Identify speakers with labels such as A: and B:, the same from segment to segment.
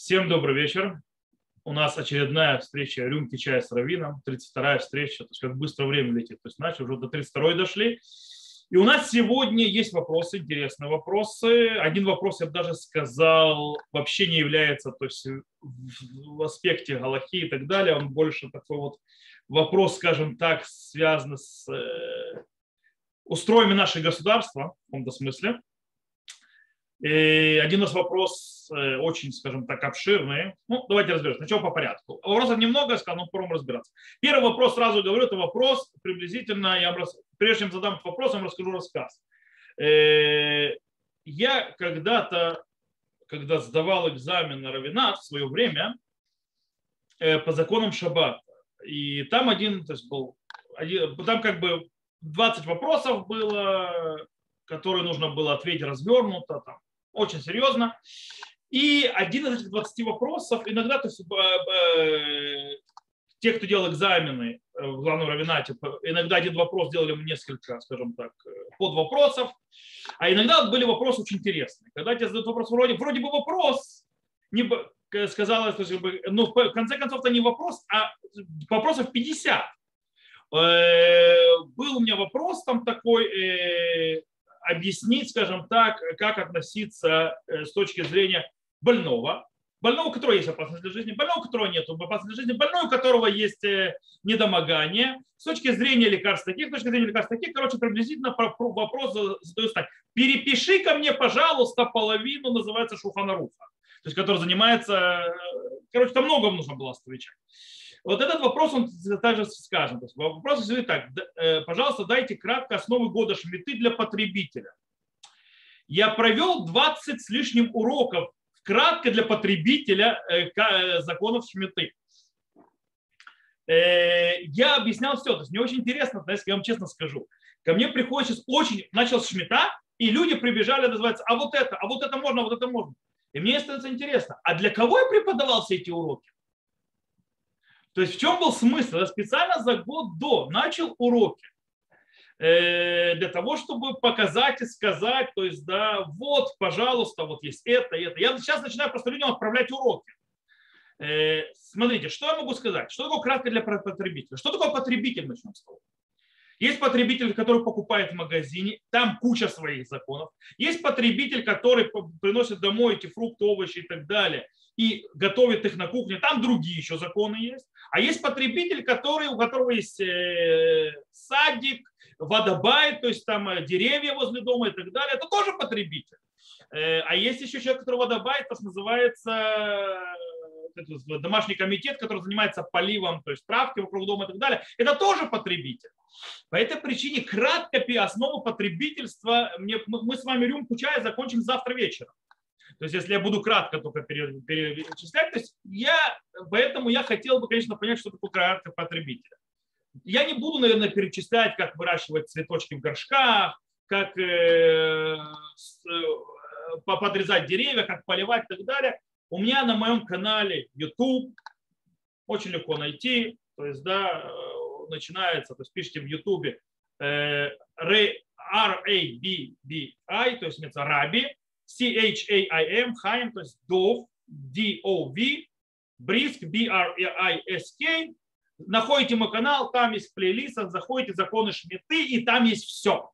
A: Всем добрый вечер. У нас очередная встреча рюмки чая с Равином, 32-я встреча, то есть как быстро время летит. То есть начали, уже до 32-й дошли. И у нас сегодня есть вопросы, интересные вопросы. Один вопрос, я бы даже сказал, вообще не является, то есть в аспекте Галахи и так далее, он больше такой вот вопрос, скажем так, связан с э, устроями нашего государства в каком-то смысле. И один из вопрос э, очень, скажем так, обширный. Ну, давайте разберемся. Сначала по порядку. Вопросов немного, я сказал, но попробуем разбираться. Первый вопрос, сразу говорю, это вопрос приблизительно, я вам, прежде чем задам этот вопрос, я вам расскажу рассказ. Э, я когда-то, когда сдавал экзамен на равенат в свое время, э, по законам шаббата, и там один, то есть был, один, там как бы 20 вопросов было, которые нужно было ответить развернуто, там, очень серьезно. И один из этих 20 вопросов, иногда то есть, э, те, кто делал экзамены э, в главном равенате, иногда один вопрос делали несколько, скажем так, э, под вопросов, а иногда были вопросы очень интересные. Когда тебе задают вопрос, вроде, вроде бы вопрос, не, сказалось, но в конце концов это не вопрос, а вопросов 50. Был у меня вопрос там такой, объяснить, скажем так, как относиться э, с точки зрения больного, больного, у которого есть опасность для жизни, больного, у которого нет опасности для жизни, больного, у которого есть э, недомогание, с точки зрения лекарств таких, с точки зрения лекарств таких, короче, приблизительно вопрос задаю так. Перепиши ко мне, пожалуйста, половину, называется Шуханаруха, то есть который занимается, э, короче, там много нужно было отвечать. Вот этот вопрос, он также сказан. вопрос звучит так. Э, пожалуйста, дайте кратко основы года Шмиты для потребителя. Я провел 20 с лишним уроков кратко для потребителя э, э, законов Шмиты. Я объяснял все. То есть мне очень интересно, я вам честно скажу. Ко мне приходит сейчас очень, начал Шмита, и люди прибежали, называется, а вот это, а вот это можно, а вот это можно. И мне становится интересно, а для кого я преподавал все эти уроки? То есть в чем был смысл? Я специально за год до начал уроки э, для того, чтобы показать и сказать, то есть, да, вот, пожалуйста, вот есть это и это. Я сейчас начинаю просто людям отправлять уроки. Э, смотрите, что я могу сказать? Что такое кратко для потребителя? Что такое потребитель, начнем с того. Есть потребитель, который покупает в магазине, там куча своих законов. Есть потребитель, который приносит домой эти фрукты, овощи и так далее и готовит их на кухне, там другие еще законы есть. А есть потребитель, который, у которого есть э, садик, водобайт, то есть там э, деревья возле дома и так далее. Это тоже потребитель. Э, а есть еще человек, который водобайт, то называется домашний комитет, который занимается поливом, то есть травки вокруг дома и так далее, это тоже потребитель. По этой причине кратко основу потребительства мне, мы с вами рюмку чая закончим завтра вечером. То есть, если я буду кратко только перечислять, то есть я, поэтому я хотел бы, конечно, понять, что такое кратко потребителя. Я не буду, наверное, перечислять, как выращивать цветочки в горшках, как э, э, подрезать деревья, как поливать и так далее. У меня на моем канале YouTube очень легко найти. То есть, да, э, начинается, то есть пишите в YouTube R-A-B-B-I, то есть это Раби, C-H-A-I-M, Хаим, то есть Дов, D-O-V, Бриск, B-R-I-S-K. Находите мой канал, там есть плейлист, заходите законы Шмиты, и там есть все.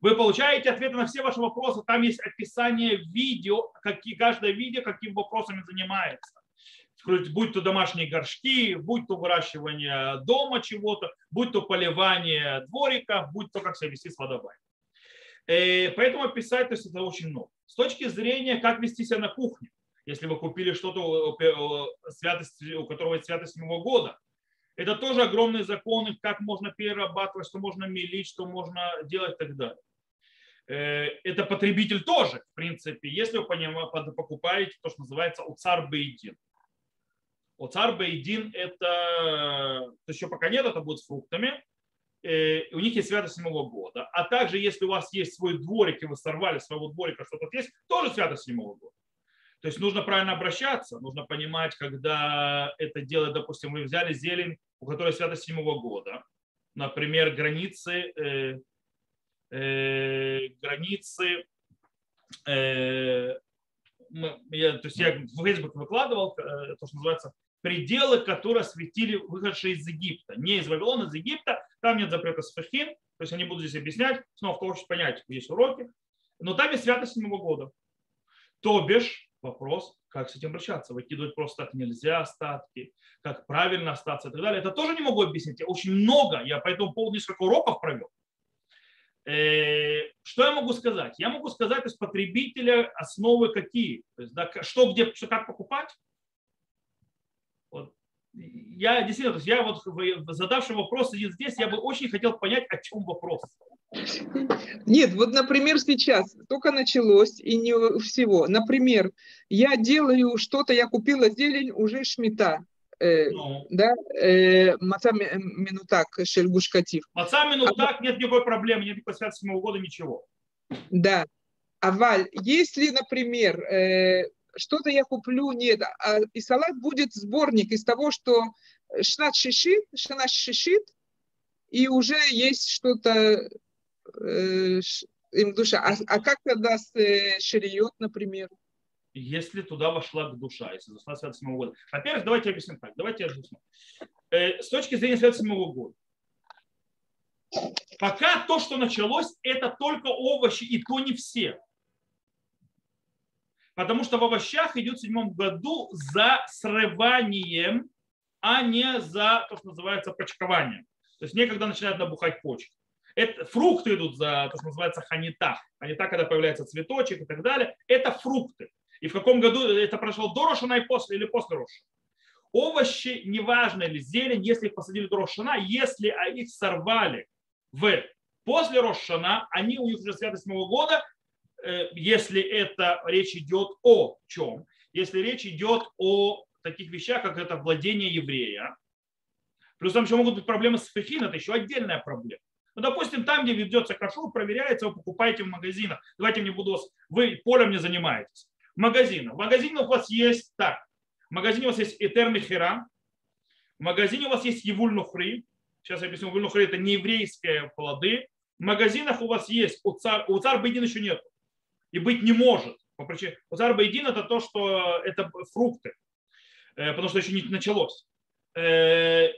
A: Вы получаете ответы на все ваши вопросы, там есть описание видео, какие, каждое видео какими вопросами занимается. Будь то домашние горшки, будь то выращивание дома чего-то, будь то поливание дворика, будь то как себя вести с водой. Э, поэтому описать то есть, это очень много. С точки зрения, как вести себя на кухне, если вы купили что-то, святость, у которого есть святость седьмого года, это тоже огромные законы, как можно перерабатывать, что можно мелить, что можно делать и так далее. Э, это потребитель тоже, в принципе, если вы покупаете то, что называется уцар бейдин. Уцар бейдин это, то еще пока нет, это будет с фруктами, Э, у них есть святость седьмого года. А также, если у вас есть свой дворик, и вы сорвали своего дворика, что-то есть, тоже святость седьмого года. То есть нужно правильно обращаться, нужно понимать, когда это дело, допустим, вы взяли зелень, у которой святость седьмого года, например, границы, э, э, границы э, мы, я, то есть я в Facebook выкладывал э, то, что называется пределы, которые осветили выходшие из Египта. Не из Вавилона, из Египта. Там нет запрета сфахин. То есть я не буду здесь объяснять. Снова, кто хочет понять, есть уроки. Но там есть святость седьмого года. То бишь, вопрос, как с этим обращаться. Выкидывать просто так нельзя остатки, как правильно остаться и так далее. Это тоже не могу объяснить. Очень много. Я по этому поводу несколько уроков провел. Э, что я могу сказать? Я могу сказать из потребителя основы какие. То есть, да, что, где, что, как покупать. Я действительно, я вот задавший вопрос здесь, я бы очень хотел понять, о чем вопрос.
B: Нет, вот, например, сейчас только началось и не всего. Например, я делаю что-то, я купила зелень уже шмита. Э, ну. да, э, маца минутак шельгушкатив.
A: Маца минутак, а, нет никакой проблемы, нет никакой связи года, ничего.
B: Да. А Валь, если, например, э, что-то я куплю, нет, а, и салат будет сборник из того, что шнат шишит, шнат шишит, и уже есть что-то э, им душа. А, а как тогда с э, шириот, например?
A: Если туда вошла душа, если зашла святость седьмого года. Во-первых, давайте объясним так. Давайте я объясню. Э, с точки зрения святости седьмого года. Пока то, что началось, это только овощи, и то не все. Потому что в овощах идет в седьмом году за срыванием, а не за то, что называется почкованием. То есть некогда начинают набухать почки. Это, фрукты идут за то, что называется ханита. Ханита, когда появляется цветочек и так далее. Это фрукты. И в каком году это прошло до Рошана и после, или после Рошана. Овощи, неважно, или зелень, если их посадили до Рошана, если их сорвали в после Рошана, они у них уже святость Нового года, если это речь идет о чем? Если речь идет о таких вещах, как это владение еврея, плюс там еще могут быть проблемы с фехин, это еще отдельная проблема. Ну, допустим, там, где ведется кашур, проверяется, вы покупаете в магазинах. Давайте мне буду вас, вы полем не занимаетесь. В магазинах. В магазине у вас есть так. В магазине у вас есть Этерный Хера. В магазине у вас есть Евуль Нухри. Сейчас я объясню, Евуль Нухри это не еврейские плоды. В магазинах у вас есть, у цар, у цар Байдин еще нет. И быть не может. По причине, у цар Байдин это то, что это фрукты. Э, потому что еще не началось э,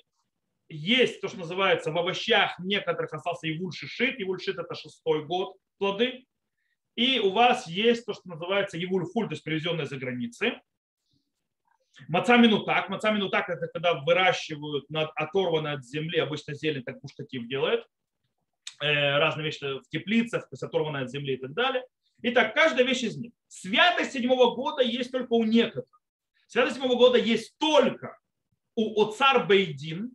A: есть то, что называется в овощах некоторых остался Ивуль Шишит. Ивуль Шишит это шестой год плоды. И у вас есть то, что называется Евуль Хуль, то есть привезенные за границы. Маца минутак. Маца минутак это когда выращивают над, оторванной от земли, обычно зелень, так Пуштатив делает. Э, разные вещи в теплицах, то есть оторванная от земли и так далее. Итак, каждая вещь из них. Святость седьмого года есть только у некоторых. Святость седьмого года есть только у Оцар Бейдин,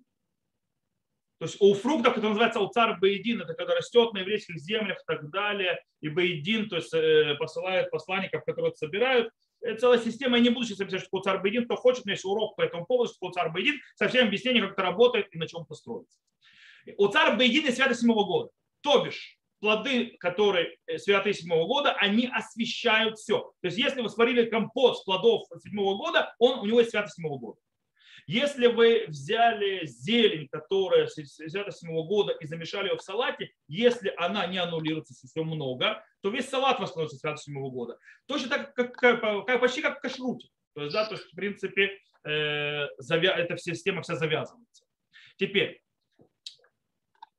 A: то есть у фруктов, это называется уцар бейдин, это когда растет на еврейских землях и так далее, и бейдин, то есть э, посылает посланников, которые собирают. Это целая система, я не буду сейчас объяснять, что такое царь Бейдин, кто хочет, у меня есть урок по этому поводу, что такое царь Бейдин, со всем объяснением, как это работает и на чем это строится. У царя Бейдин и святость седьмого года. То бишь, плоды, которые э, святые седьмого года, они освещают все. То есть, если вы сварили компот с плодов седьмого года, он, у него есть святость седьмого года. Если вы взяли зелень, которая с 67 года, и замешали ее в салате, если она не аннулируется, если много, то весь салат восстановится с 67 года. Точно так, как, как, почти как в кашруте. То есть, да, то есть, в принципе, э, завя... эта система вся завязывается. Теперь,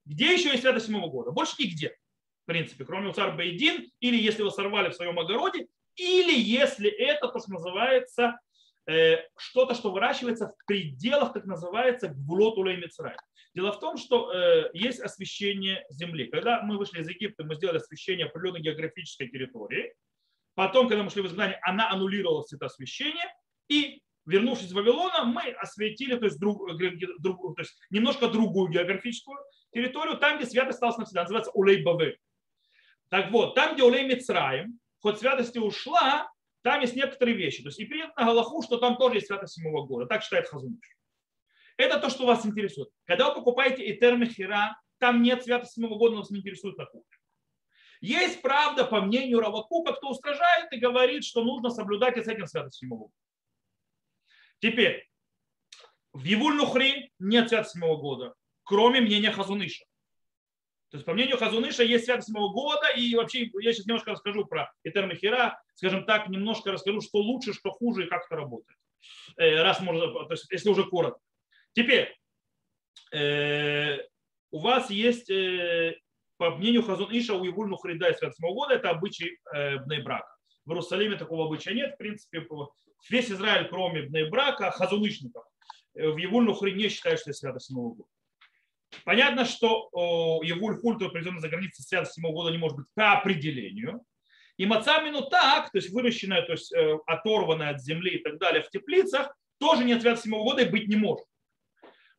A: где еще есть святость седьмого года? Больше нигде, принципе, кроме Уцар Бейдин, или если вы сорвали в своем огороде, или если это то, что называется Э, что-то, что выращивается в пределах, так называется, гвулот улей. Дело в том, что э, есть освещение земли. Когда мы вышли из Египта, мы сделали освещение определенной географической территории. Потом, когда мы шли в изгнание, она аннулировалась, это освещение. И вернувшись в Вавилона, мы осветили то есть, друг, э, друг, то есть немножко другую географическую территорию, там, где святость осталась навсегда, называется Улей Бавы. Так вот, там, где Улей Мицраем, хоть святости ушла, там есть некоторые вещи. То есть и принято на Галаху, что там тоже есть святость седьмого года. Так считает Хазуныш. Это то, что вас интересует. Когда вы покупаете Этер Мехира, там нет святости седьмого года, но вас не интересует такое. Есть правда, по мнению Равакука, кто устражает и говорит, что нужно соблюдать и с этим святость седьмого года. Теперь, в Евуль Нухри нет святости седьмого года, кроме мнения Хазуныша. То есть, по мнению Хазуныша, есть святость седьмого года, и вообще я сейчас немножко расскажу про Этермихера, скажем так, немножко расскажу, что лучше, что хуже и как это работает. Э, раз можно, то есть, если уже коротко. Теперь, э, у вас есть, э, по мнению Хазун Иша, у Ивуль Нухрида и святость седьмого года, это обычай Бнейбрака. В Иерусалиме такого обычая нет, в принципе, весь Израиль, кроме Бнейбрака, хазунышников, в Евуль Нухри не считают, что это святость седьмого года. Понятно, что Евуль Хульту, привезенный за границей святость седьмого года, не может быть по определению. И мацамину так, то есть выращенная, то есть э, оторванная от земли и так далее в теплицах, тоже не от святость седьмого года и быть не может.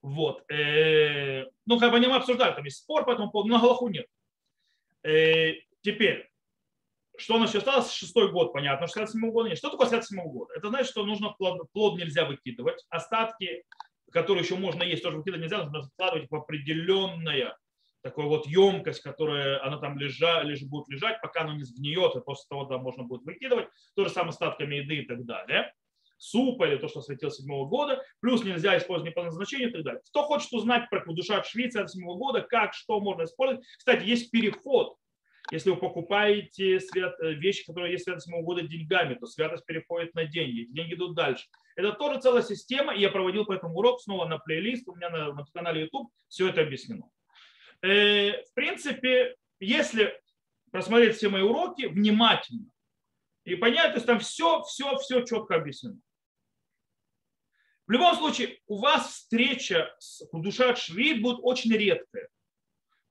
A: Вот. Э, ну, как бы они обсуждали, там есть спор по этому поводу, Галаху нет. Э, теперь, что у нас сейчас осталось? Шестой год, понятно, 67 года нет. Что такое 67 года? Это значит, что нужно плод, плод нельзя выкидывать. Остатки, которые еще можно есть, тоже выкидывать нельзя, нужно складывать в определенная такой вот емкость, которая она там лежа, лежит, будет лежать, пока она не сгниет, и после того да, можно будет выкидывать. То же самое с остатками еды и так далее. Супа или то, что светил седьмого года. Плюс нельзя использовать не по назначению и так далее. Кто хочет узнать про душа Швейцарии седьмого года, как, что можно использовать. Кстати, есть переход если вы покупаете свят, э, вещи, которые есть святость седьмого года деньгами, то святость переходит на деньги, деньги идут дальше. Это тоже целая система, и я проводил по этому урок снова на плейлист, у меня на, на канале YouTube все это объяснено. Э, в принципе, если просмотреть все мои уроки внимательно и понять, то есть там все, все, все четко объяснено. В любом случае, у вас встреча с душа Швид будет очень редкая.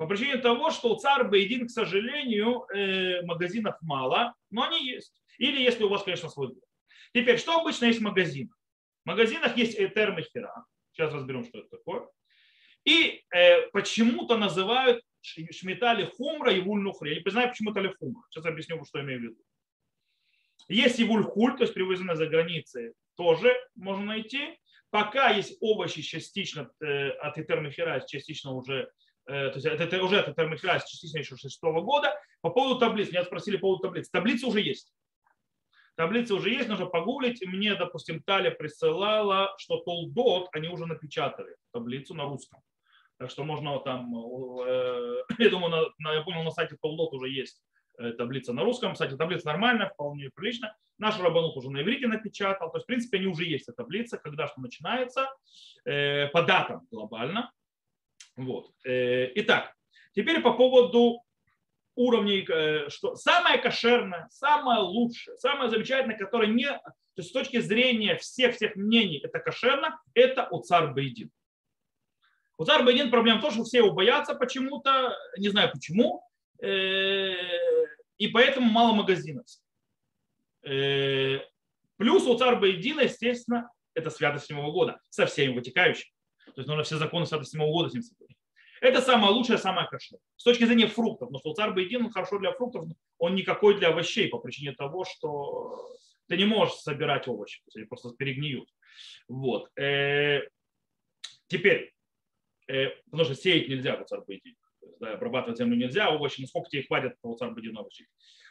A: По причине того, что у царь Бейдин, к сожалению, э, магазинов мало, но они есть. Или если у вас, конечно, свой дом. Теперь, что обычно есть в магазинах? В магазинах есть Этер Мехера. Сейчас разберем, что это такое. И э, почему-то называют шметали хумра и вульнухри. Я не знаю, почему это хумра. Сейчас объясню, что я имею в виду. Есть и вульхуль, то есть привезенные за границей, тоже можно найти. Пока есть овощи частично э, от Этермехера, частично уже то есть это, это уже это термофилаз частично еще 6 года. По поводу таблиц, меня спросили по поводу таблиц. Таблицы уже есть. Таблицы уже есть, нужно погуглить. Мне, допустим, Таля присылала, что Толдот, они уже напечатали таблицу на русском. Так что можно там, э, я думаю, на, на, я понял, на сайте Толдот уже есть э, таблица на русском. Кстати, таблица нормальная, вполне прилично. Наш Рабанут уже на иврите напечатал. То есть, в принципе, они уже есть, эта таблица, когда что начинается, по датам глобально. Вот. Э, итак, теперь по поводу уровней, э, что самое кошерное, самое лучшее, самое замечательное, которое не, то есть с точки зрения всех-всех мнений это кошерно, это у царь Бейдин. У царь Бейдин проблема в том, что все его боятся почему-то, не знаю почему, э, и поэтому мало магазинов. Плюс у царь Бейдина, естественно, это святость седьмого года со всеми вытекающими. То есть нужно все законы святости седьмого года с ним соблюдать. Это самое лучшее, самое кошерное. С точки зрения фруктов, но что царь Бейдин он хорошо для фруктов, он никакой для овощей по причине того, что ты не можешь собирать овощи, то они просто перегниют. Вот. Э, теперь, э, потому что сеять нельзя по царь Бейдин. Да, обрабатывать землю нельзя, овощи, насколько тебе хватит по царь Бейдин овощей.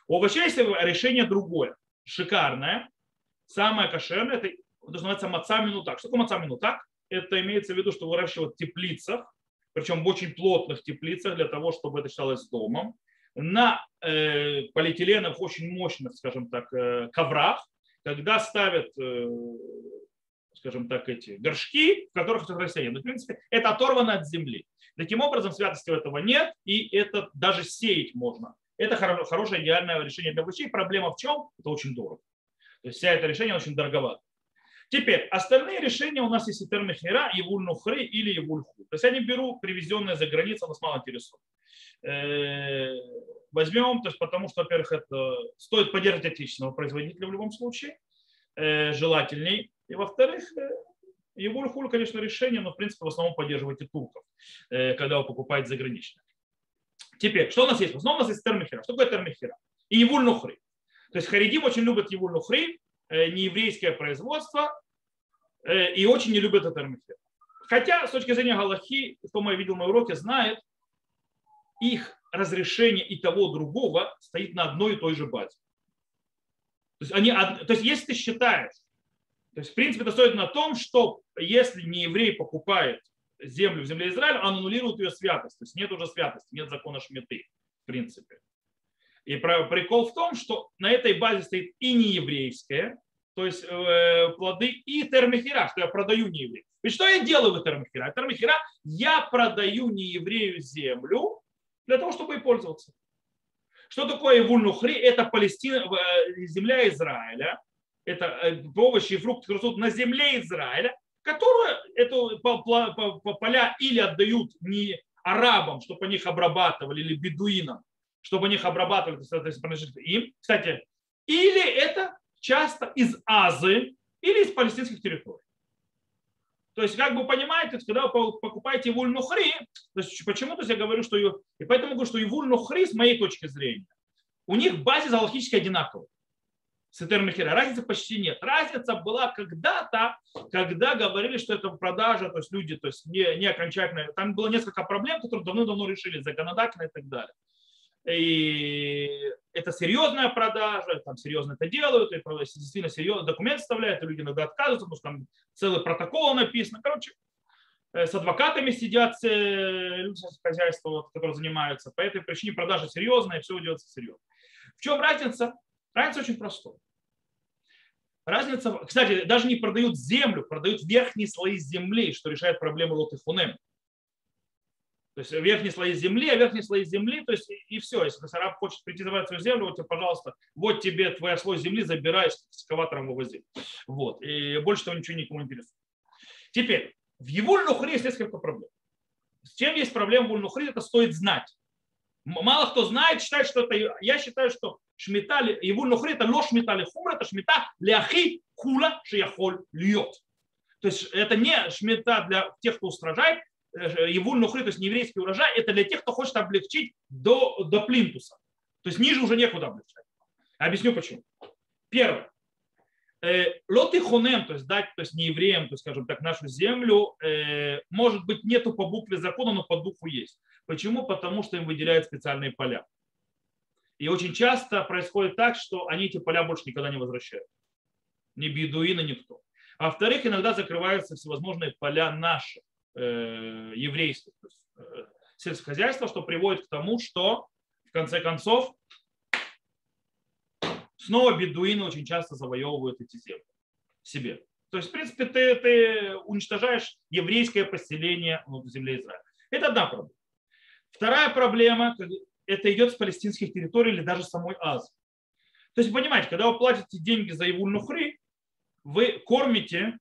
A: У овощей есть решение другое, шикарное, самое кошерное, это, это называется маца минутак. Что такое маца минутак? Это имеется в виду, что выращивают в теплицах, причем в очень плотных теплицах для того, чтобы это считалось домом, на э, полиэтиленовых очень мощных, скажем так, э, коврах, когда ставят, э, скажем так, эти горшки, в которых это растение. Но, в принципе, это оторвано от земли. Таким образом, святости этого нет, и это даже сеять можно. Это хорошее идеальное решение для овощей. Проблема в чем? Это очень дорого. То есть вся это решение очень дороговато. Теперь, остальные решения у нас есть Итер Мехера, Евуль или Евуль Ху. То есть я не беру привезенные за границу, нас мало интересует. Э, возьмем, то есть потому что, во-первых, это стоит поддерживать отечественного производителя в любом случае, э, желательней. И во-вторых, э, Евуль Хуль, конечно, решение, но в принципе в основном поддерживайте турков, когда вы покупаете заграничные. Теперь, что у нас есть? В основном у нас есть термихера. Что такое термихера? И Евуль Нухры. То есть Харидим очень любят Евуль Нухры, Э, нееврейское производство э, и очень не любят это мифер. Хотя с точки зрения Галахи, кто я видел на уроке, знает, их разрешение и того другого стоит на одной и той же базе. То есть, они, то есть если ты считаешь, то есть в принципе это стоит на том, что если не еврей покупает землю в земле Израиля, он аннулирует ее святость. То есть нет уже святости, нет закона шметы, в принципе. И прикол в том, что на этой базе стоит и нееврейское, то есть э, плоды, и термихера, что я продаю нееврею. И что я делаю в термихера? Термихера я продаю нееврею землю для того, чтобы ей пользоваться. Что такое Ивуль-Нухри? Это Палестина, э, земля Израиля. Это э, овощи и фрукты растут на земле Израиля, которую эту поля или отдают не арабам, чтобы они их обрабатывали, или бедуинам, чтобы они их обрабатывали, принадлежит им. Кстати, или это часто из Азы или из палестинских территорий. То есть, как вы понимаете, когда вы покупаете Ивуль Нухри, то есть, почему то есть я говорю, что и поэтому говорю, что Ивуль Нухри, с моей точки зрения, у них базис галактически одинаковый с Этермехера. Разницы почти нет. Разница была когда-то, когда говорили, что это продажа, то есть люди, то есть не, не окончательно. Там было несколько проблем, которые давно-давно решили, законодательно и так далее. И это серьезная продажа, там серьезно это делают, и действительно серьезно документ составляют, и люди иногда отказываются, потому что там целый протокол написан. Короче, э, с адвокатами сидят люди хозяйства, которые занимаются. По этой причине продажа серьезная, и все делается серьезно. В чем разница? Разница очень простая. Разница, кстати, даже не продают землю, продают верхние слои земли, что решает проблему лот и фунем. То есть верхние слои земли, а верхние слои земли, то есть и все. Если араб хочет прийти забрать свою землю, вот тебе, пожалуйста, вот тебе твоя слой земли, забирай, с экскаватором вывози. Вот. И больше того ничего никому не интересует. Теперь, в его нухре есть несколько проблем. С чем есть проблема в нухре, это стоит знать. Мало кто знает, считает, что это... Я считаю, что шмита, его нухри, это ло шмита ли хумра, это шмита ляхи хула шияхоль льет. То есть это не шмита для тех, кто устражает, Э, его нухри, то есть нееврейский урожай, это для тех, кто хочет облегчить до, до плинтуса. То есть ниже уже некуда облегчать. Объясню почему. Первое. Э, Лоты хонем, то есть дать, то есть не евреям, то есть, скажем так, нашу землю, э, может быть, нету по букве закона, но по духу есть. Почему? Потому что им выделяют специальные поля. И очень часто происходит так, что они эти поля больше никогда не возвращают. Ни бедуины, никто. Во-вторых, иногда закрываются всевозможные поля наши э, еврейских, то есть, э, сельскохозяйства, что приводит к тому, что в конце концов снова бедуины очень часто завоевывают эти земли себе. То есть, в принципе, ты, ты уничтожаешь еврейское поселение в земле Израиля. Это одна проблема. Вторая проблема – это идет с палестинских территорий или даже самой Азии. То есть, понимаете, когда вы платите деньги за Ивуль Нухри, вы кормите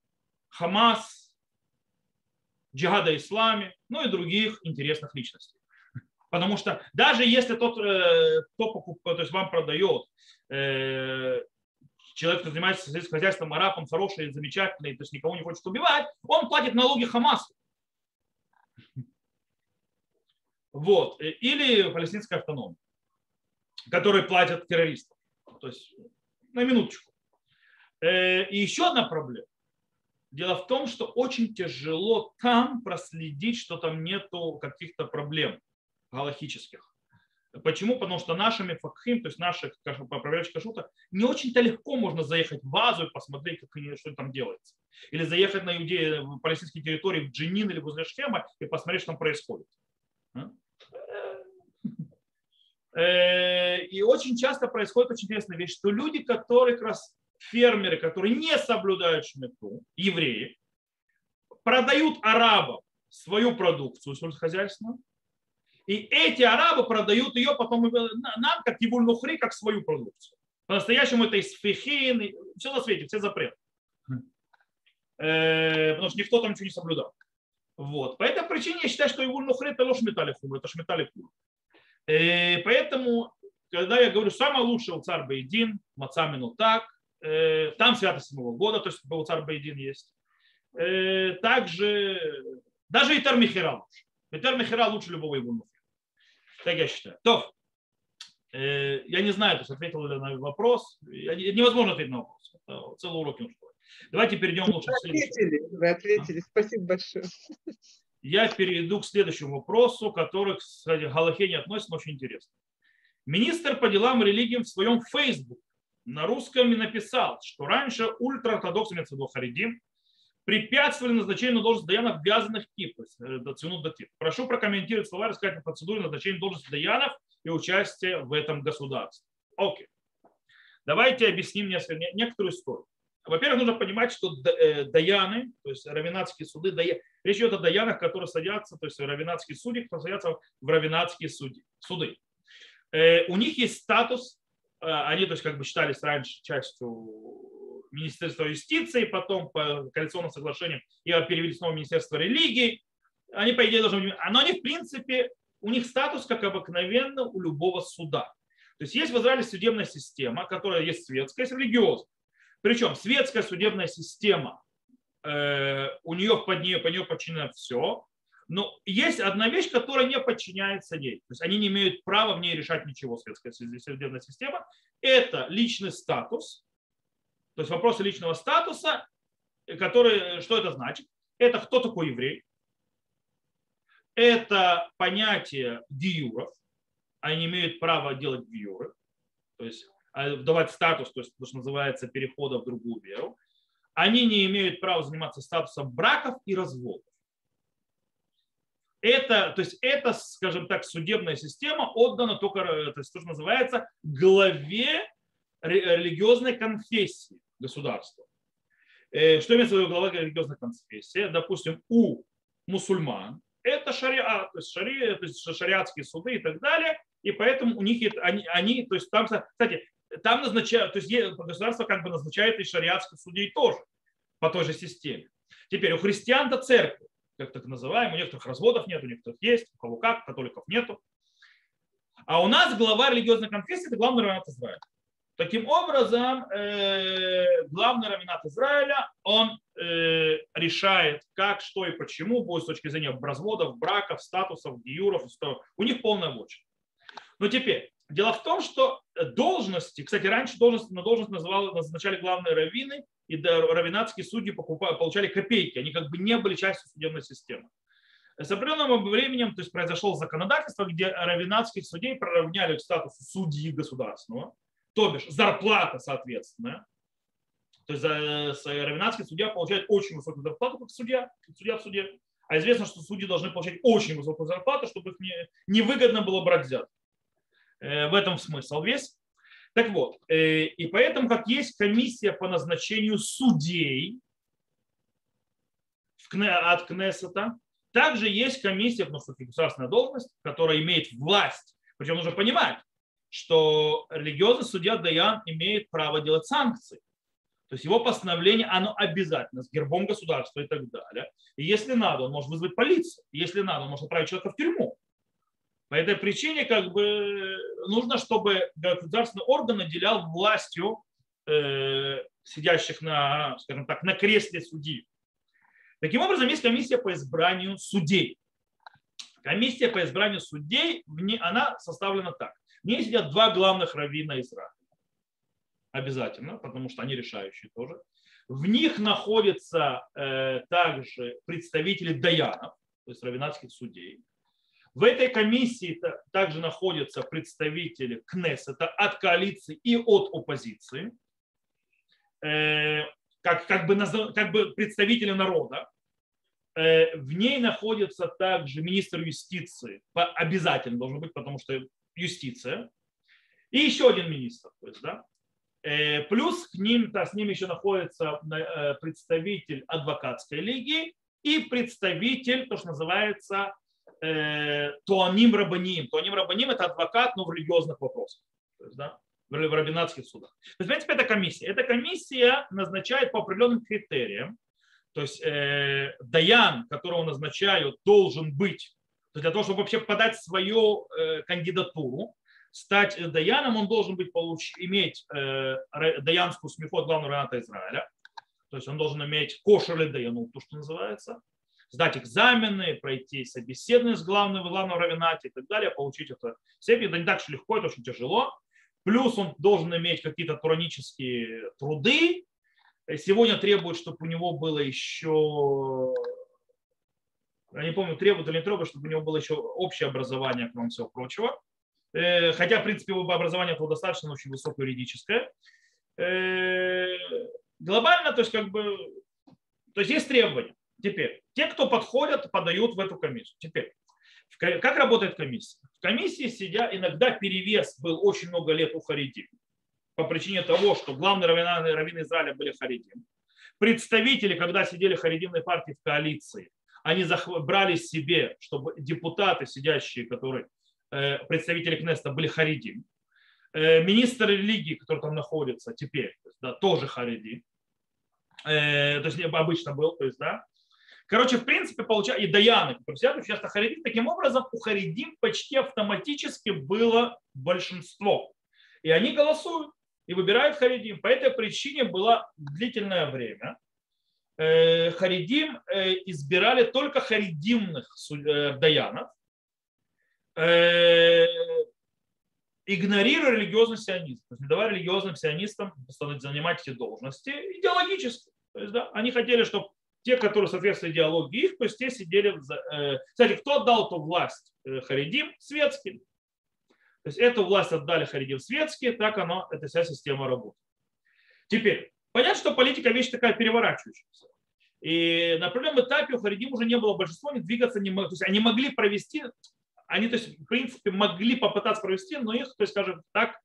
A: Хамас, джихада исламе, ну и других интересных личностей. Потому что даже если тот, э, кто покупает, то есть вам продает, э, человек, кто занимается сельским хозяйством, арабом, хороший, замечательный, то есть никого не хочет убивать, он платит налоги Хамасу. Вот. Или палестинская автономия, которые платят террористам. То есть на минуточку. Э, и еще одна проблема. Дело в том, что очень тяжело там проследить, что там нету каких-то проблем галахических. Почему? Потому что нашими факхим, то есть наших проверяющих кашута, не очень-то легко можно заехать в базу и посмотреть, как, что там делается. Или заехать на иудеи, в палестинские территории, в Джинин или возле Шхема и посмотреть, что там происходит. А? Э, и очень часто происходит очень интересная вещь, что люди, которые как раз фермеры, которые не соблюдают шмету, евреи, продают арабам свою продукцию сельскохозяйственную, и эти арабы продают ее потом нам, как Ебуль-Нухри, как свою продукцию. По-настоящему это из фихин, все на свете, все запреты. Э, потому что никто там ничего не соблюдал. Вот. По этой причине я считаю, что Ебуль-Нухри это ложь металли хуму, это шметали хуму. Э, поэтому, когда я говорю, самое лучшее у царь Бейдин, Мацамину так, Э, там святость седьмого года, то есть был царь Бейдин есть. Э, также, даже и Термихера лучше. И Термихера лучше любого его Так я считаю. То, э, я не знаю, то есть ответил ли на вопрос. Невозможно ответить на вопрос. Это целый урок нужно. Давайте перейдем лучше
B: вы ответили, Вы ответили. Спасибо большое.
A: Я перейду к следующему вопросу, который, кстати, к Галахе не относится, но очень интересно. Министр по делам религиям в своем Facebook на русском и написал, что раньше ультраортодоксы, имеется в виду Харидим, препятствовали назначению на Даянов то есть э, Цинут Датив. Прошу прокомментировать слова рассказать о процедуре назначения должности Даянов и участия в этом государстве. Окей. Давайте объясним несколько, некоторую историю. Во-первых, нужно понимать, что э, даяны, то есть равенатские суды, дая... речь идет о даянах, которые садятся, то есть равенатские судьи, которые садятся в равенатские суды. суды. Э, у них есть статус, они то есть, как бы считались раньше частью Министерства юстиции, потом по коалиционным соглашениям и перевели снова Министерство религии. Они, по идее, должны. Но они, в принципе, у них статус, как обыкновенно, у любого суда. То есть есть в Израиле судебная система, которая есть светская, есть религиозная. Причем светская судебная система, э, у нее под нее, по нее подчинено все, но есть одна вещь, которая не подчиняется ей. То есть они не имеют права в ней решать ничего, светская судебная система. Это личный статус, то есть вопросы личного статуса, который, что это значит? Это кто такой еврей, это понятие диюров, они имеют право делать диюры, то есть а, давать статус, то есть то, что называется перехода в другую веру. Они не имеют права заниматься статусом браков и разводов. Это, то есть это, скажем так, судебная система отдана только, то есть то, что называется, главе религиозной конфессии государства. Э, что имеется в виду глава религиозной конфессии? Допустим, у мусульман это шариат, то есть, шари, то есть шариатские суды и так далее, и поэтому у них они, они то есть там, кстати, там назначают, то есть государство как бы назначает и шариатских судей тоже по той же системе. Теперь у христиан-то церковь, как так называем, у некоторых разводов нет, у некоторых есть, у кого как, католиков нету. А у нас глава религиозной конфессии – это главный равенат Израиля. Таким образом, э, главный равенат Израиля, он э, решает, как, что и почему будет с точки зрения разводов, браков, статусов, гиюров. У них полная воля. Но теперь, Дело в том, что должности, кстати, раньше должность, на должность называли, назначали главные раввины, и равинатские судьи покупали, получали копейки, они как бы не были частью судебной системы. С определенным временем то есть, произошло законодательство, где равинатских судей проравняли к статусу судьи государственного, то бишь зарплата соответственная. То есть равинатский судья получает очень высокую зарплату, как судья, судья в суде. А известно, что судьи должны получать очень высокую зарплату, чтобы их не, невыгодно было брать взятку. Э, в этом смысл весь. Так вот, э, и поэтому, как есть комиссия по назначению судей от Кнессета, также есть комиссия, потому что государственная должность, которая имеет власть. Причем нужно понимать, что религиозный судья Даян имеет право делать санкции. То есть его постановление, оно обязательно с гербом государства и так далее. И если надо, он может вызвать полицию. Если надо, он может отправить человека в тюрьму. По этой причине как бы нужно, чтобы государственный орган наделял властью э, сидящих на, скажем так, на кресле судьи. Таким образом, есть комиссия по избранию судей. Комиссия по избранию судей, она составлена так. В ней сидят два главных раввина Израиля. Обязательно, потому что они решающие тоже. В них находятся э, также представители даянов, то есть равенатских судей. В этой комиссии также находятся представители Кнессета от коалиции и от оппозиции, э, как, как, бы, как бы представители народа. Э, в ней находится также министр юстиции, обязательно должен быть, потому что юстиция, и еще один министр. То есть, да? Э, плюс к ним, да, с ним еще находится представитель адвокатской лиги и представитель, то, что называется, Туаним Рабаним. Туаним Рабаним – это адвокат, но в религиозных вопросах. То есть, да, в рабинатских судах. То есть, в принципе, это комиссия. Эта комиссия назначает по определенным критериям. То есть, э, Даян, которого назначают, должен быть, то есть для того, чтобы вообще подать свою э, кандидатуру, стать Даяном, он должен быть, получ, иметь э, Даянскую смеху от главного раната Израиля. То есть он должен иметь кошер Даяну, то, что называется сдать экзамены, пройти собеседование с главным, главным равенате и так далее, получить это степень. Это не так же легко, это очень тяжело. Плюс он должен иметь какие-то туранические труды. Сегодня требуют, чтобы у него было еще я не помню, требуют или не требуют, чтобы у него было еще общее образование, кроме всего прочего. Э, хотя, в принципе, образование этого достаточно очень высокое юридическое. Э, глобально, то есть, как бы, То есть есть требования. Теперь, те, кто подходят, подают в эту комиссию. Теперь, как работает комиссия? В комиссии сидя, иногда перевес был очень много лет у Харидим. По причине того, что главные раввины, раввины Израиля были Харидим. Представители, когда сидели Харидимной партии в коалиции, они брали себе, чтобы депутаты, сидящие, которые э, представители Кнеста, были Харидим. Э, министр религии, который там находится теперь, да, тоже Харидим. Э, то есть обычно был, то есть, да, Короче, в принципе, получается, и Даяны, которые сидят, часто Харидим, таким образом у Харидим почти автоматически было большинство. И они голосуют и выбирают Харидим. По этой причине было длительное время. Э, Харидим э, избирали только харидимных э, даянов, игнорируя религиозный сионизм. То есть не давая религиозным сионистам занимать эти должности идеологически. То есть, да, они хотели, чтобы те, которые соответствуют идеологии их, то есть те сидели... В... Кстати, кто отдал эту власть Харидим? Светским. То есть эту власть отдали Харидим светские, так оно, эта вся система работает. Теперь, понятно, что политика вещь такая переворачивающаяся. И на определенном этапе у Харидим уже не было большинства, они двигаться не могли. То есть они могли провести, они, то есть, в принципе, могли попытаться провести, но их, то есть, скажем так,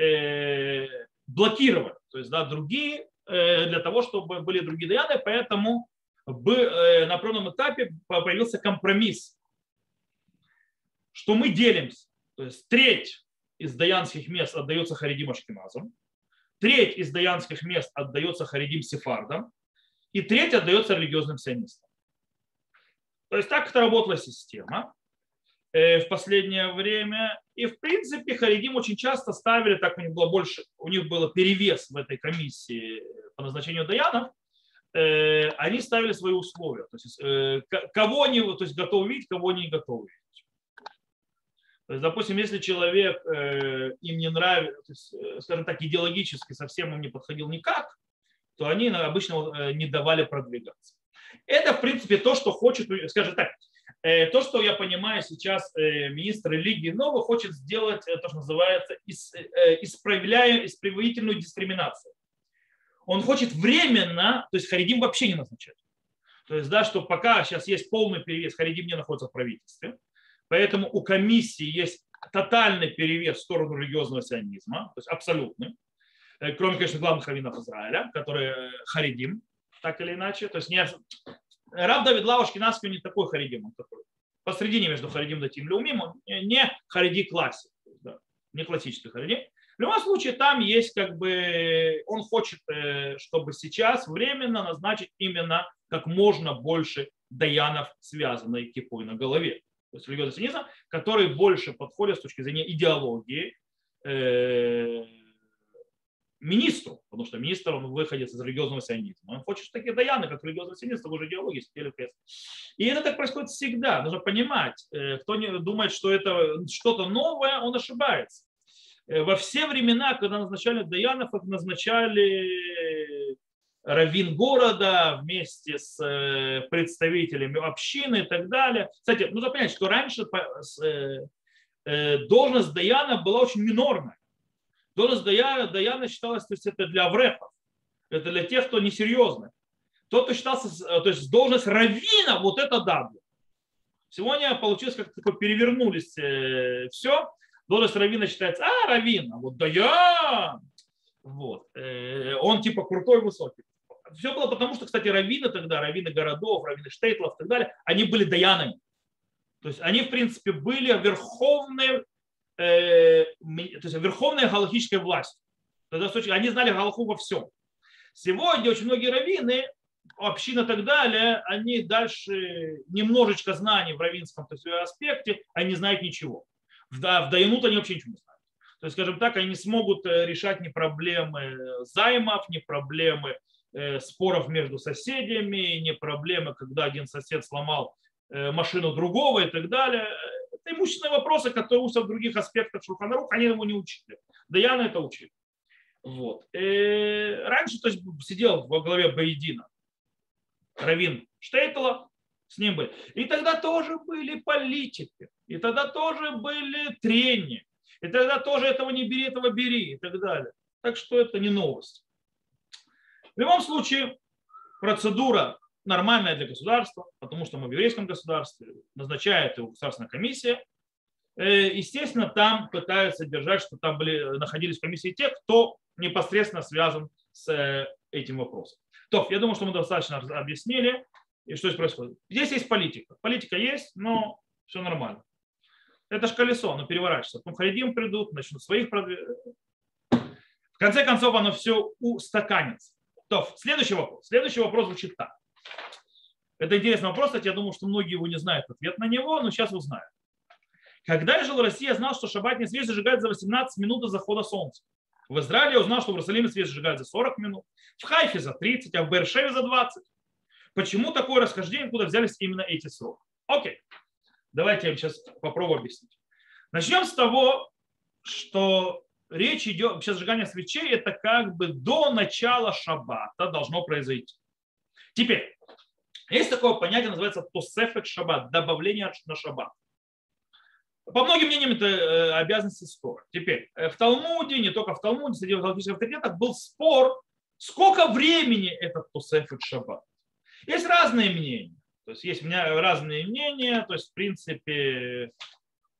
A: э, блокировали. То есть, да, другие, э, для того, чтобы были другие даяны, поэтому э, на определенном этапе появился компромисс, что мы делимся. То есть треть из даянских мест отдается Харидим Ашкиназам, треть из даянских мест отдается Харидим Сефардам, и треть отдается религиозным сионистам. То есть так это работала система э, в последнее время. И в принципе Харидим очень часто ставили, так у них было больше, у них был перевес в этой комиссии по назначению Даянов, э, они ставили свои условия. То есть э, кого они то есть, готовы видеть, кого они не готовы видеть. То есть, допустим, если человек им не нравится, скажем так, идеологически совсем им не подходил никак, то они обычно э, не давали продвигаться. Это, в принципе, то, что хочет, скажем так, э, то, что я понимаю сейчас э, министр религии Новый хочет сделать то, что называется исправляя, исправительную дискриминацию. Он хочет временно, то есть Харидим вообще не назначать. То есть, да, что пока сейчас есть полный перевес, Харидим не находится в правительстве, поэтому у комиссии есть тотальный перевес в сторону религиозного сионизма, то есть абсолютный. Э, кроме, конечно, главных раввинов Израиля, которые э, харидим, так или иначе. То есть не, Раб Давид Лавушки Наский не такой харидим, он такой посредине между харидим и тим леумим, он не хариди классик, да, не классический харидим. В любом случае, там есть как бы, он хочет, э, чтобы сейчас временно назначить именно как можно больше даянов, связанной кипой на голове. То есть религиозный сионизм, который больше подходит с точки зрения идеологии, министру, потому что министр, он выходит из религиозного сионизма. Он хочет, чтобы такие даяны, как религиозный сионист, того же идеологии, сидели крест. И это так происходит всегда. Нужно понимать, э, кто не думает, что это что-то новое, он ошибается. Э, во все времена, когда назначали даянов, их назначали раввин города вместе с э, представителями общины и так далее. Кстати, нужно понять, что раньше должность Даяна была очень минорная. Должность Даяна, Даяна считалась, то есть это для аврехов, это для тех, кто несерьезный. Тот, кто считался, то есть должность равина, вот это да. Сегодня получилось, как такое перевернулись э, все. Должность равина считается, а, равин, а вот Даян. Вот. Э, он типа крутой, высокий. Все было потому, что, кстати, раввины тогда, раввины городов, раввины штейтлов и так далее, они были даянами. То есть они, в принципе, были верховные Э, то есть верховная галактическая власть. Они знали галаху во всем. Сегодня очень многие раввины, община и так далее, они дальше немножечко знаний в равинском то есть, аспекте, они не знают ничего. В, в Даянут они вообще ничего не знают. То есть, скажем так, они не смогут э, решать ни проблемы займов, ни проблемы э, споров между соседями, ни проблемы, когда один сосед сломал машину другого и так далее. Это имущественные вопросы, которые учатся в других аспектах Шурханарух, они его не учили. Да я на это учил. Вот. И э, раньше то есть, сидел во главе Баедина Равин Штейтела, с ним были. И тогда тоже были политики, и тогда тоже были трения, и тогда тоже этого не бери, этого бери и так далее. Так что это не новость. В любом случае, процедура нормальное для государства, потому что мы в еврейском государстве, назначает его государственная комиссия. Э, естественно, там пытаются держать, что там были, находились в комиссии те, кто непосредственно связан с э, этим вопросом. То, я думаю, что мы достаточно объяснили, и что здесь происходит. Здесь есть политика. Политика есть, но все нормально. Это же колесо, оно переворачивается. Потом харидим придут, начнут своих продвигать. В конце концов, оно все устаканится. То, следующий вопрос. Следующий вопрос звучит так. Это интересный вопрос, кстати, я думаю, что многие его не знают ответ на него, но сейчас узнают. Когда я жил в России, я знал, что шаббатный свет зажигает за 18 минут до захода солнца. В Израиле я узнал, что в Иерусалиме свет зажигает за 40 минут, в Хайфе за 30, а в Бершеве за 20. Почему такое расхождение, куда взялись именно эти сроки? Окей, давайте я вам сейчас попробую объяснить. Начнем с того, что речь идет, вообще зажигание свечей, это как бы до начала шаббата должно произойти. Теперь, есть такое понятие, называется тосефет шаббат, добавление на шаббат. По многим мнениям это э, обязанности спора. Теперь, э, в Талмуде, не только в Талмуде, среди галактических авторитетов был спор, сколько времени этот тосефет шаббат. Есть разные мнения. То есть есть у меня разные мнения, то есть в принципе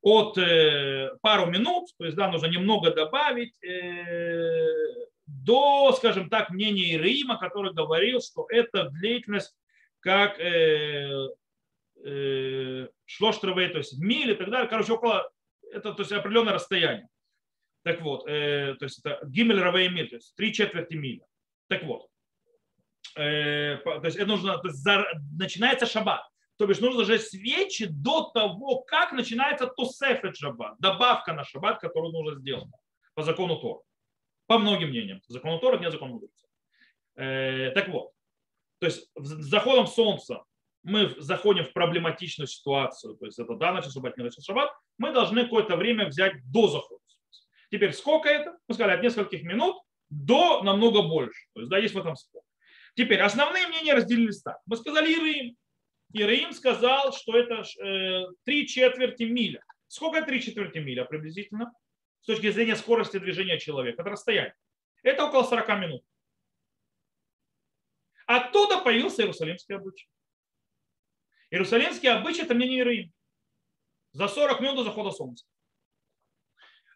A: от э, пару минут, то есть да, нужно немного добавить, до, скажем так, мнения Ирима, который говорил, что это длительность как э, э, шлоштровые, то есть мили и так далее. Короче, около, это то есть определенное расстояние. Так вот, э, то есть это гимель равей то есть три четверти мили. Так вот, э, то есть это нужно, то есть за, начинается шаббат. То бишь нужно зажечь свечи до того, как начинается тусефет шаббат, добавка на шаббат, которую нужно сделать по закону Тора. По многим мнениям. Закону Тора, не закону мудреца. Э, так вот, то есть с заходом солнца мы заходим в проблематичную ситуацию, то есть это да, начал шаббат, не начал шаббат, мы должны какое-то время взять до захода. Теперь сколько это? Мы сказали от нескольких минут до намного больше. То есть да, есть в этом спор. Теперь основные мнения разделились так. Мы сказали Ирим. Ирим сказал, что это э, три четверти миля. Сколько три четверти миля приблизительно? С точки зрения скорости движения человека. Это расстояние. Это около 40 минут. Оттуда появился Иерусалимский обычай. Иерусалимский обычай – это мнение Иерусалим. За 40 минут до захода солнца.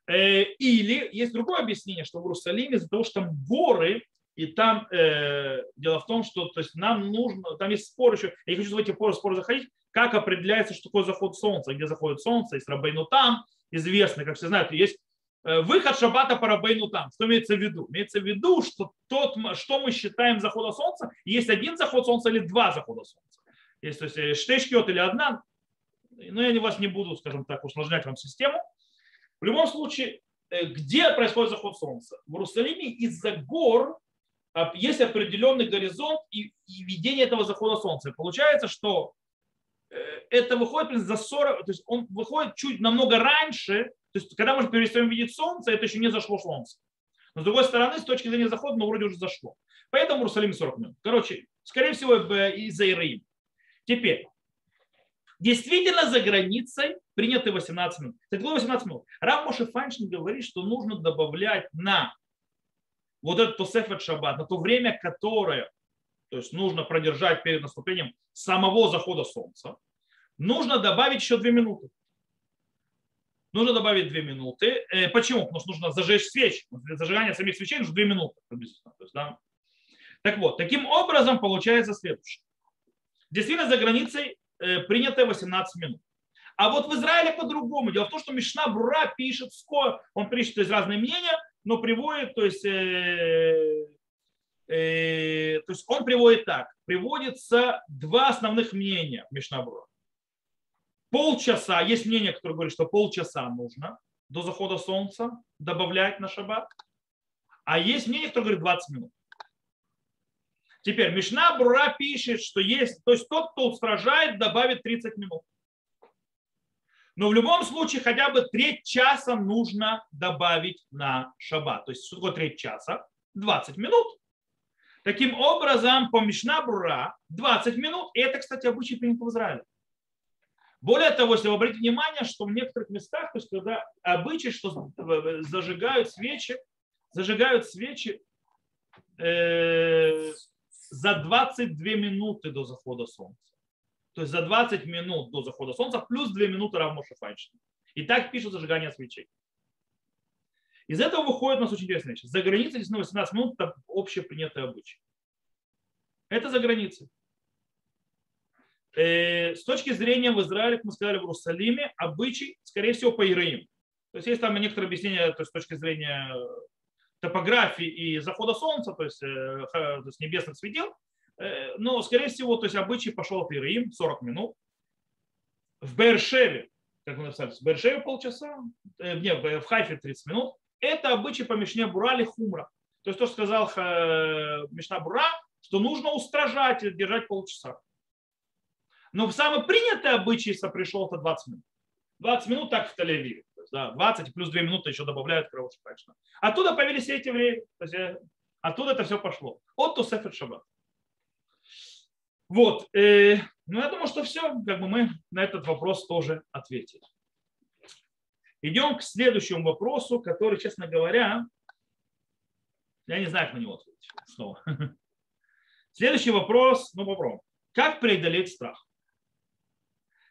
A: Э, или есть другое объяснение, что в Иерусалиме из-за того, что там горы, и там э, дело в том, что то есть нам нужно, там есть спор еще, я не хочу в эти споры заходить, как определяется, что такое заход солнца, где заходит солнце, есть Рабейну там, известно, как все знают, есть Э, выход шаббата по Рабейну там. Что имеется в виду? Имеется в виду, что тот, что мы считаем захода солнца, есть один заход солнца или два захода солнца. Есть то есть э, штешкет или одна. Но я вас не буду, скажем так, усложнять вам систему. В любом случае, э, где происходит заход солнца? В Иерусалиме из-за гор есть определенный горизонт и, и видение этого захода солнца. Получается, что это выходит за 40, то есть он выходит чуть намного раньше, то есть, когда мы перестаем видеть солнце, это еще не зашло солнце. Но с другой стороны, с точки зрения захода, ну, вроде уже зашло. Поэтому в Иерусалиме 40 минут. Короче, скорее всего, из-за Ираим. Теперь, действительно за границей приняты 18 минут. Так 18 минут. Рав Моше Файншин говорит, что нужно добавлять на вот этот Тосефет Шаббат, на то время, которое то есть нужно продержать перед наступлением самого захода солнца, нужно добавить еще 2 минуты нужно добавить 2 минуты. Э, почему? Потому что нужно зажечь свечи. Для зажигания самих свечей нужно 2 минуты. Есть, да. Так вот, таким образом получается следующее. Действительно, за границей э, принято 18 минут. А вот в Израиле по-другому. Дело в том, что Мишна Брура пишет, он пишет то есть, разные мнения, но приводит, то есть, э, э, то есть он приводит так. Приводится два основных мнения Мишна Брура полчаса, есть мнение, которое говорит, что полчаса нужно до захода солнца добавлять на шаббат, а есть мнение, которое говорит 20 минут. Теперь Мишна Брура пишет, что есть, то есть тот, кто устражает, добавит 30 минут. Но в любом случае хотя бы треть часа нужно добавить на шаббат. То есть что треть часа? 20 минут. Таким образом, по Мишна Брура 20 минут. И это, кстати, обычай принят в Израиле. Более того, если вы обратите внимание, что в некоторых местах, то есть когда обычай, что зажигают свечи, зажигают свечи э, за 22 минуты до захода солнца. То есть за 20 минут до захода солнца плюс 2 минуты шафанчину. И так пишут зажигание свечей. Из этого выходит у нас очень интересная вещь. За границей действительно 18 минут это общепринятый обычай. Это за границей. Э, с точки зрения в Израиле, как мы сказали, в Иерусалиме, обычай, скорее всего, по Ираим. То есть есть там некоторые объяснения то есть, с точки зрения топографии и захода солнца, то есть, э, то есть небесных светил, но, скорее всего, то есть обычай пошел от Ираим 40 минут. В Бершеве, как мы написали, в Бершеве полчаса, э, нет, в Хайфе 30 минут. Это обычай по Мишне Бурали Хумра. То есть то, что сказал Мишна Бура, что нужно устражать, держать полчаса. Но в самый принятый обычай пришел это 20 минут. 20 минут так в Тель-Авиве. Да, 20 плюс 2 минуты еще добавляют кровошипачно. Оттуда появились эти евреи. То э, оттуда это все пошло. От Тусефет Шаббат. Вот. Э, ну, я думаю, что все. Как бы мы на этот вопрос тоже ответили. Идем к следующему вопросу, который, честно говоря, я не знаю, как на него ответить снова. Следующий вопрос, ну попробуем. Как преодолеть страх?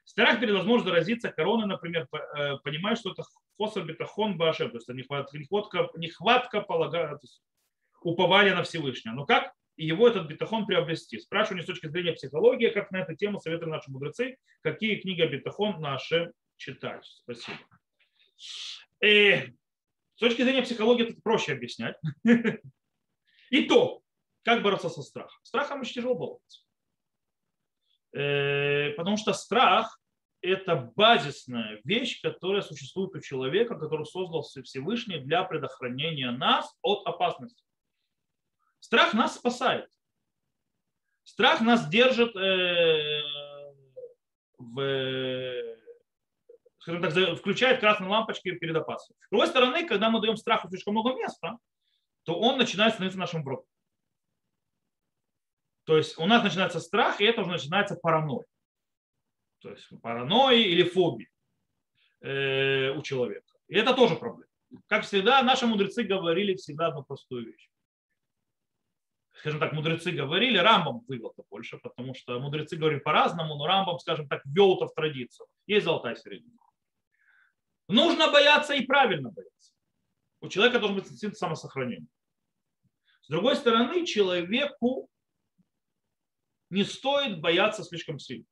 A: Страх перед возможностью заразиться короной, например, э, понимая, что это фосфор бетахон башев, то есть нехватка, нехватка, полагаю, упования на Всевышнего. Но как его этот бетахон приобрести? Спрашиваю не с точки зрения психологии, как на эту тему советуют наши мудрецы, какие книги о наши читать. Спасибо. И э, с точки зрения психологии это проще объяснять. И то, как бороться со страхом. Страхом очень тяжело бороться. Э, потому что страх – это базисная вещь, которая существует у человека, который создал Всевышний для предохранения нас от опасности. Страх нас спасает. Страх нас держит э, в, скажем так, включает красные лампочки перед опасностью. С другой стороны, когда мы даем страху слишком много места, то он начинает становиться нашим врагом. То есть у нас начинается страх, и это уже начинается паранойя. То есть паранойя или фобия э, у человека. И это тоже проблема. Как всегда, наши мудрецы говорили всегда одну простую вещь. Скажем так, мудрецы говорили, Рамбам вывел это больше, потому что мудрецы говорили по-разному, но Рамбам, скажем так, ввел это в традицию. Есть золотая середина. Нужно бояться и правильно бояться. У человека должен быть инстинкт самосохранения. С другой стороны, человеку не стоит бояться слишком сильно.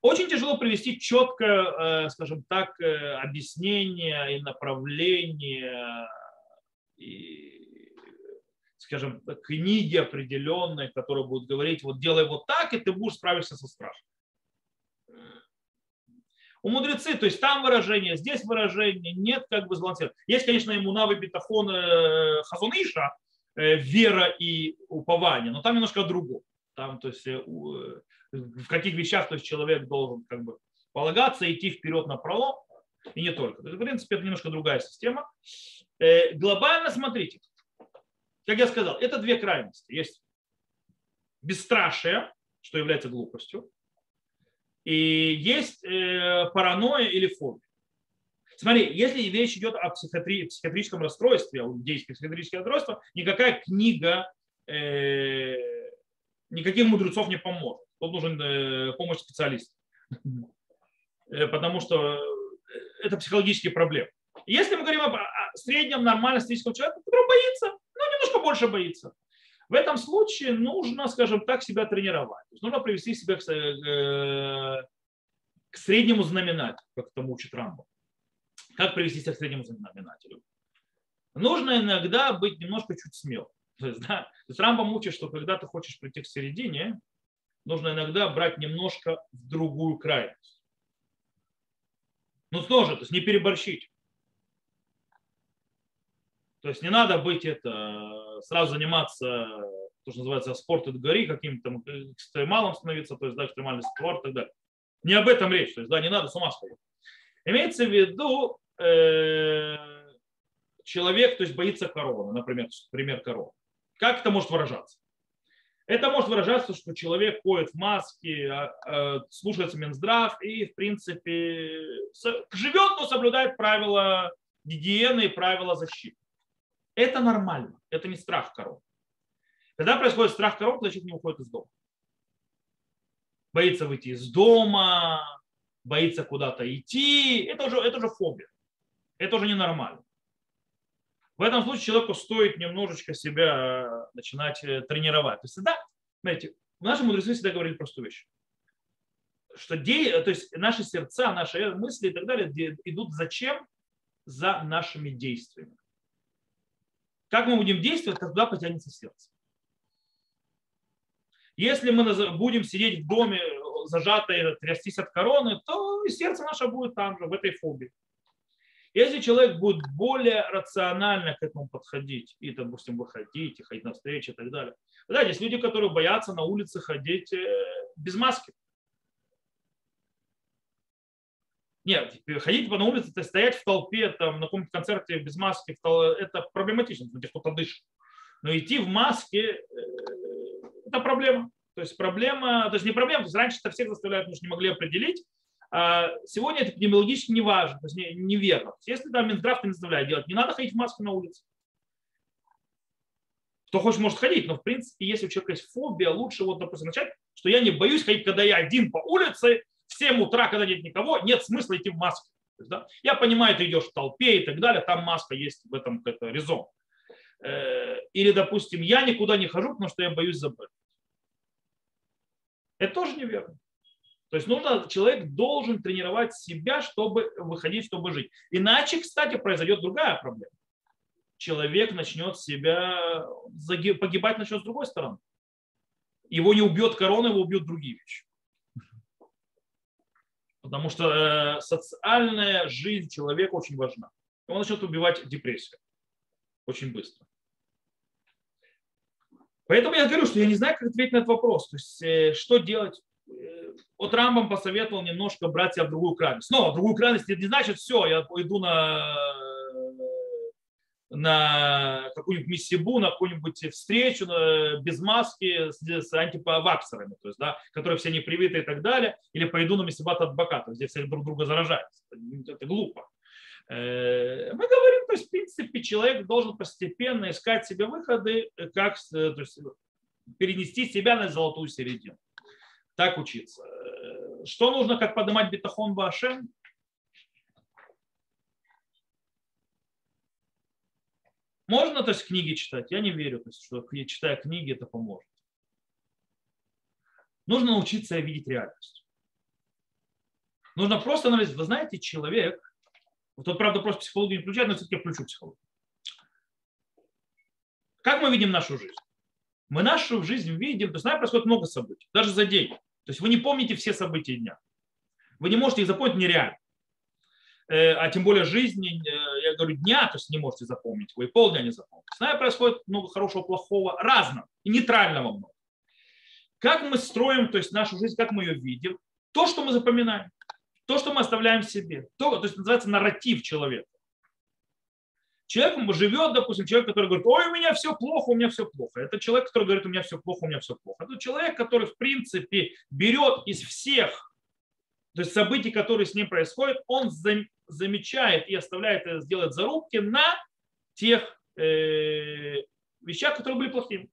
A: Очень тяжело привести четкое, э, скажем так, э, объяснение и направление, и, скажем, книги определенные, которые будут говорить, вот делай вот так, и ты будешь справиться со страхом. У мудрецы, то есть там выражение, здесь выражение, нет как бы сбалансировано. Есть, конечно, ему навы бетахон э, хазуниша, вера и упование, но там немножко другое там, то есть, э, э, в каких вещах то есть, человек должен как бы, полагаться, идти вперед на пролом, и не только. В принципе, это немножко другая система. Э, глобально смотрите, как я сказал, это две крайности. Есть бесстрашие, что является глупостью, и есть паранойя или фобия. Смотри, если речь идет о психиатри, психиатрическом расстройстве, о действии психиатрического расстройства, никакая книга никаких мудрецов не поможет. Тут нужен э, помощь специалиста. Э, потому что это психологические проблемы. Если мы говорим о среднем нормальном статистическом человеке, который боится, немножко больше боится. В этом случае нужно, скажем так, себя тренировать. нужно привести себя к, э, к среднему знаменателю, как это учит Рамбо. Как привести себя к среднему знаменателю? Нужно иногда быть немножко чуть смелым. То есть, да, то есть Рамбам учит, что когда ты хочешь прийти к середине, нужно иногда брать немножко в другую крайность. Ну тоже, то есть не переборщить. То есть не надо быть это, сразу заниматься, то, что называется, спорт гори, каким-то экстремалом становиться, то есть, да, экстремальный спорт и так далее. Не об этом речь, то есть, да, не надо с ума сходить. Имеется в виду, э, человек, то есть, боится короны, например, пример короны. Как это может выражаться? Это может выражаться, что человек ходит в маске, а, а, слушается Минздрав и, в принципе, живет, но соблюдает правила гигиены и правила защиты. Это нормально, это не страх коров. Когда происходит страх коров, человек не уходит из дома. Боится выйти из дома, боится куда-то идти. Это уже, это уже фобия. Это уже ненормально. В этом случае человеку стоит немножечко себя э, начинать э, тренировать. То есть, да, смотрите, наши мудрецы всегда говорили простую вещь. Что де, то есть наши сердца, наши мысли и так далее идут зачем? За нашими действиями. Как мы будем действовать, тогда потянется сердце. Если мы будем сидеть в доме, зажатые, трястись от короны, то и сердце наше будет там же, в этой фобии. Если человек будет более рационально к этому подходить, и, допустим, выходить, и ходить на встречи и так далее. Да, есть люди, которые боятся на улице ходить э, без маски. Нет, ходить по на улице, то стоять в толпе, там, на каком-то концерте без маски, это проблематично, где кто-то дышит. Но идти в маске, э, это проблема. То есть проблема, то есть не проблема, то есть раньше это всех заставляют, потому что не могли определить, а сегодня это эпидемиологически не важно, то есть неверно. Если там Минздрав не заставляет делать, не надо ходить в маске на улице. Кто хочет, может ходить, но в принципе, если у человека есть фобия, лучше вот, допустим, начать, что я не боюсь ходить, когда я один по улице, в 7 утра, когда нет никого, нет смысла идти в. Есть, да, я понимаю, ты идешь в толпе и так далее, там маска есть в этом это резон. Э, или, допустим, я никуда не хожу, потому что я боюсь забыть. Это тоже неверно. То есть нужно, человек должен тренировать себя, чтобы выходить, чтобы жить. Иначе, кстати, произойдет другая проблема. Человек начнет себя погибать начнет с другой стороны. Его не убьет корона, его убьют другие вещи. Потому что э, социальная жизнь человека очень важна. Он начнет убивать депрессию очень быстро. Поэтому я говорю, что я не знаю, как ответить на этот вопрос. То есть, э, что делать? вот Рамбам посоветовал немножко брать себя в другую крайность. Но в другую крайность это не значит, все, я пойду на, на какую-нибудь миссибу, на какую-нибудь встречу без маски с, с антиваксерами, то есть, да, которые все не привиты и так далее, или пойду на миссибат от бока, здесь все друг друга заражаются. Это, глупо. Э, мы говорим, то есть, в принципе, человек должен постепенно искать себе выходы, как то есть, перенести себя на золотую середину так учиться. Что нужно, как поднимать бетахон Башем? Можно, то есть, книги читать. Я не верю, то есть, что читая книги, это поможет. Нужно научиться видеть реальность. Нужно просто анализировать. Вы знаете, человек, вот правда, просто психологию не включает, но все-таки включу психологию. Как мы видим нашу жизнь? Мы нашу жизнь видим, то есть, знаете, происходит много событий, даже за день. То есть вы не помните все события дня. Вы не можете их запомнить нереально. Э, а тем более жизни, э, я говорю, дня, то есть не можете запомнить, вы и полдня не запомните. С нами происходит много хорошего, плохого, разного и нейтрального много. Как мы строим то есть нашу жизнь, как мы ее видим, то, что мы запоминаем, то, что мы оставляем себе, то, то есть называется нарратив человека. Человек живет, допустим, человек, который говорит, ой, у меня все плохо, у меня все плохо. Это человек, который говорит, у меня все плохо, у меня все плохо. Это человек, который, в принципе, берет из всех то есть событий, которые с ним происходят, он замечает и оставляет сделать зарубки на тех э, вещах, которые были плохими.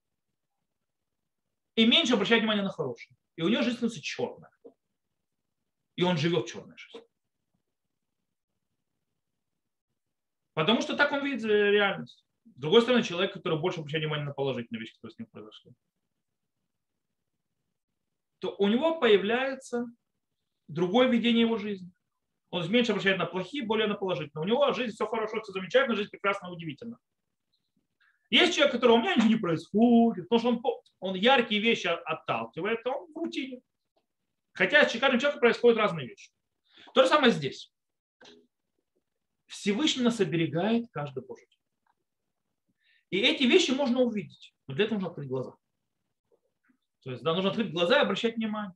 A: И меньше обращает внимание на хорошие. И у него жизнь становится черная. И он живет черной жизнью. Потому что так он видит э, реальность. С другой стороны, человек, который больше обращает внимание на положительные вещи, которые с ним произошли, то у него появляется другое видение его жизни. Он меньше обращает на плохие, более на положительные. У него жизнь все хорошо, все замечательно, жизнь прекрасна, удивительна. Есть человек, который у меня ничего не происходит, потому что он, он яркие вещи отталкивает, он в рутине. Хотя с каждым человеком происходят разные вещи. То же самое здесь. Всевышний нас оберегает каждый Божий день. И эти вещи можно увидеть. Но для этого нужно открыть глаза. То есть, да, нужно открыть глаза и обращать внимание.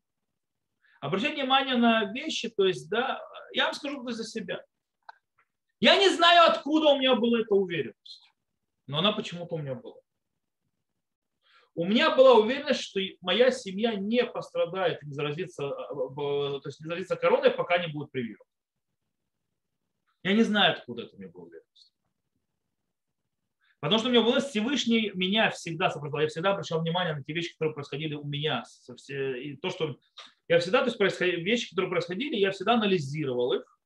A: Обращать внимание на вещи, то есть, да, я вам скажу за себя. Я не знаю, откуда у меня была эта уверенность, но она почему-то у меня была. У меня была уверенность, что моя семья не пострадает, не заразится, э, то есть не заразится короной, пока не будет прививок. Я не знаю, откуда это мне было уверенность. Потому что у меня было Всевышний меня всегда сопровождал. Я всегда обращал внимание на те вещи, которые происходили у меня. И то, что я всегда, то есть происходили, вещи, которые происходили, я всегда анализировал их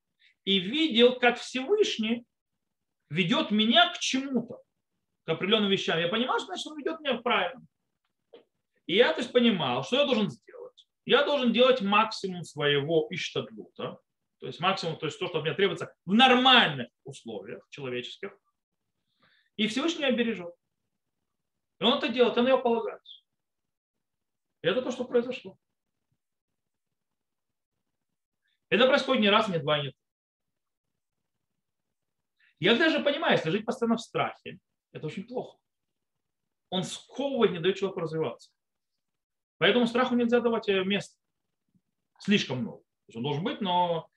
A: и видел, как Всевышний ведет меня к чему-то, к определенным вещам. Я понимал, что значит, он ведет меня правильно. И я то есть понимал, что я должен сделать. Я должен делать максимум своего иштадлута, то есть максимум, то есть то, что меня требуется в нормальных условиях человеческих. И Всевышний меня бережет. И он это делает, он него полагается. И это то, что произошло. Это происходит не раз, не два, не три. Я даже понимаю, если жить постоянно в страхе, это очень плохо. Он сковывает, не дает человеку развиваться. Поэтому страху нельзя давать э, место. Слишком много. Он должен быть, но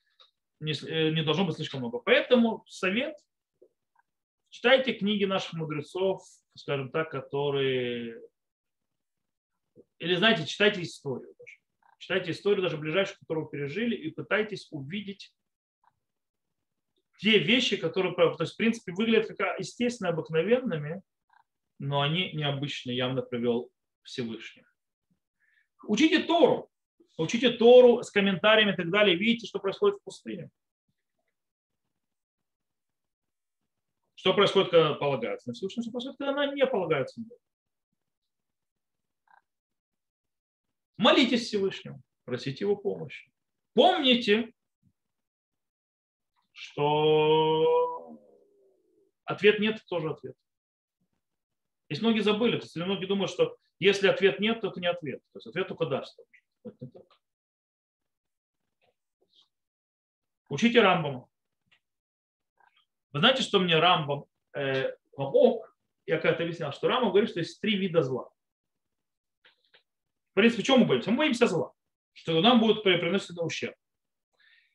A: не, э, не должно быть слишком много. Поэтому совет читайте книги наших мудрецов, скажем так, которые... Или, знаете, читайте историю даже. Читайте историю даже ближайшую, которую пережили, и пытайтесь увидеть те вещи, которые, то есть, в принципе, выглядят как естественно обыкновенными, но они необычно явно привел Всевышний. Учите Тору. Учите Тору с комментариями и так далее. Видите, что происходит в пустыне. Что происходит, когда полагается на Всевышнего, что происходит, когда она не полагается на Молитесь Всевышнему, просите его помощи. Помните, что ответ нет, тоже ответ. Если многие забыли, то есть многие думают, что если ответ нет, то это не ответ. То есть ответ только даст. Это не так. Учите Рамбама. Вы знаете, что мне Рамбам э, помог? Я когда-то объяснял, что Рамбам говорит, что есть три вида зла. В принципе, чем мы боимся? Мы боимся зла, что нам будет приносить ущерб.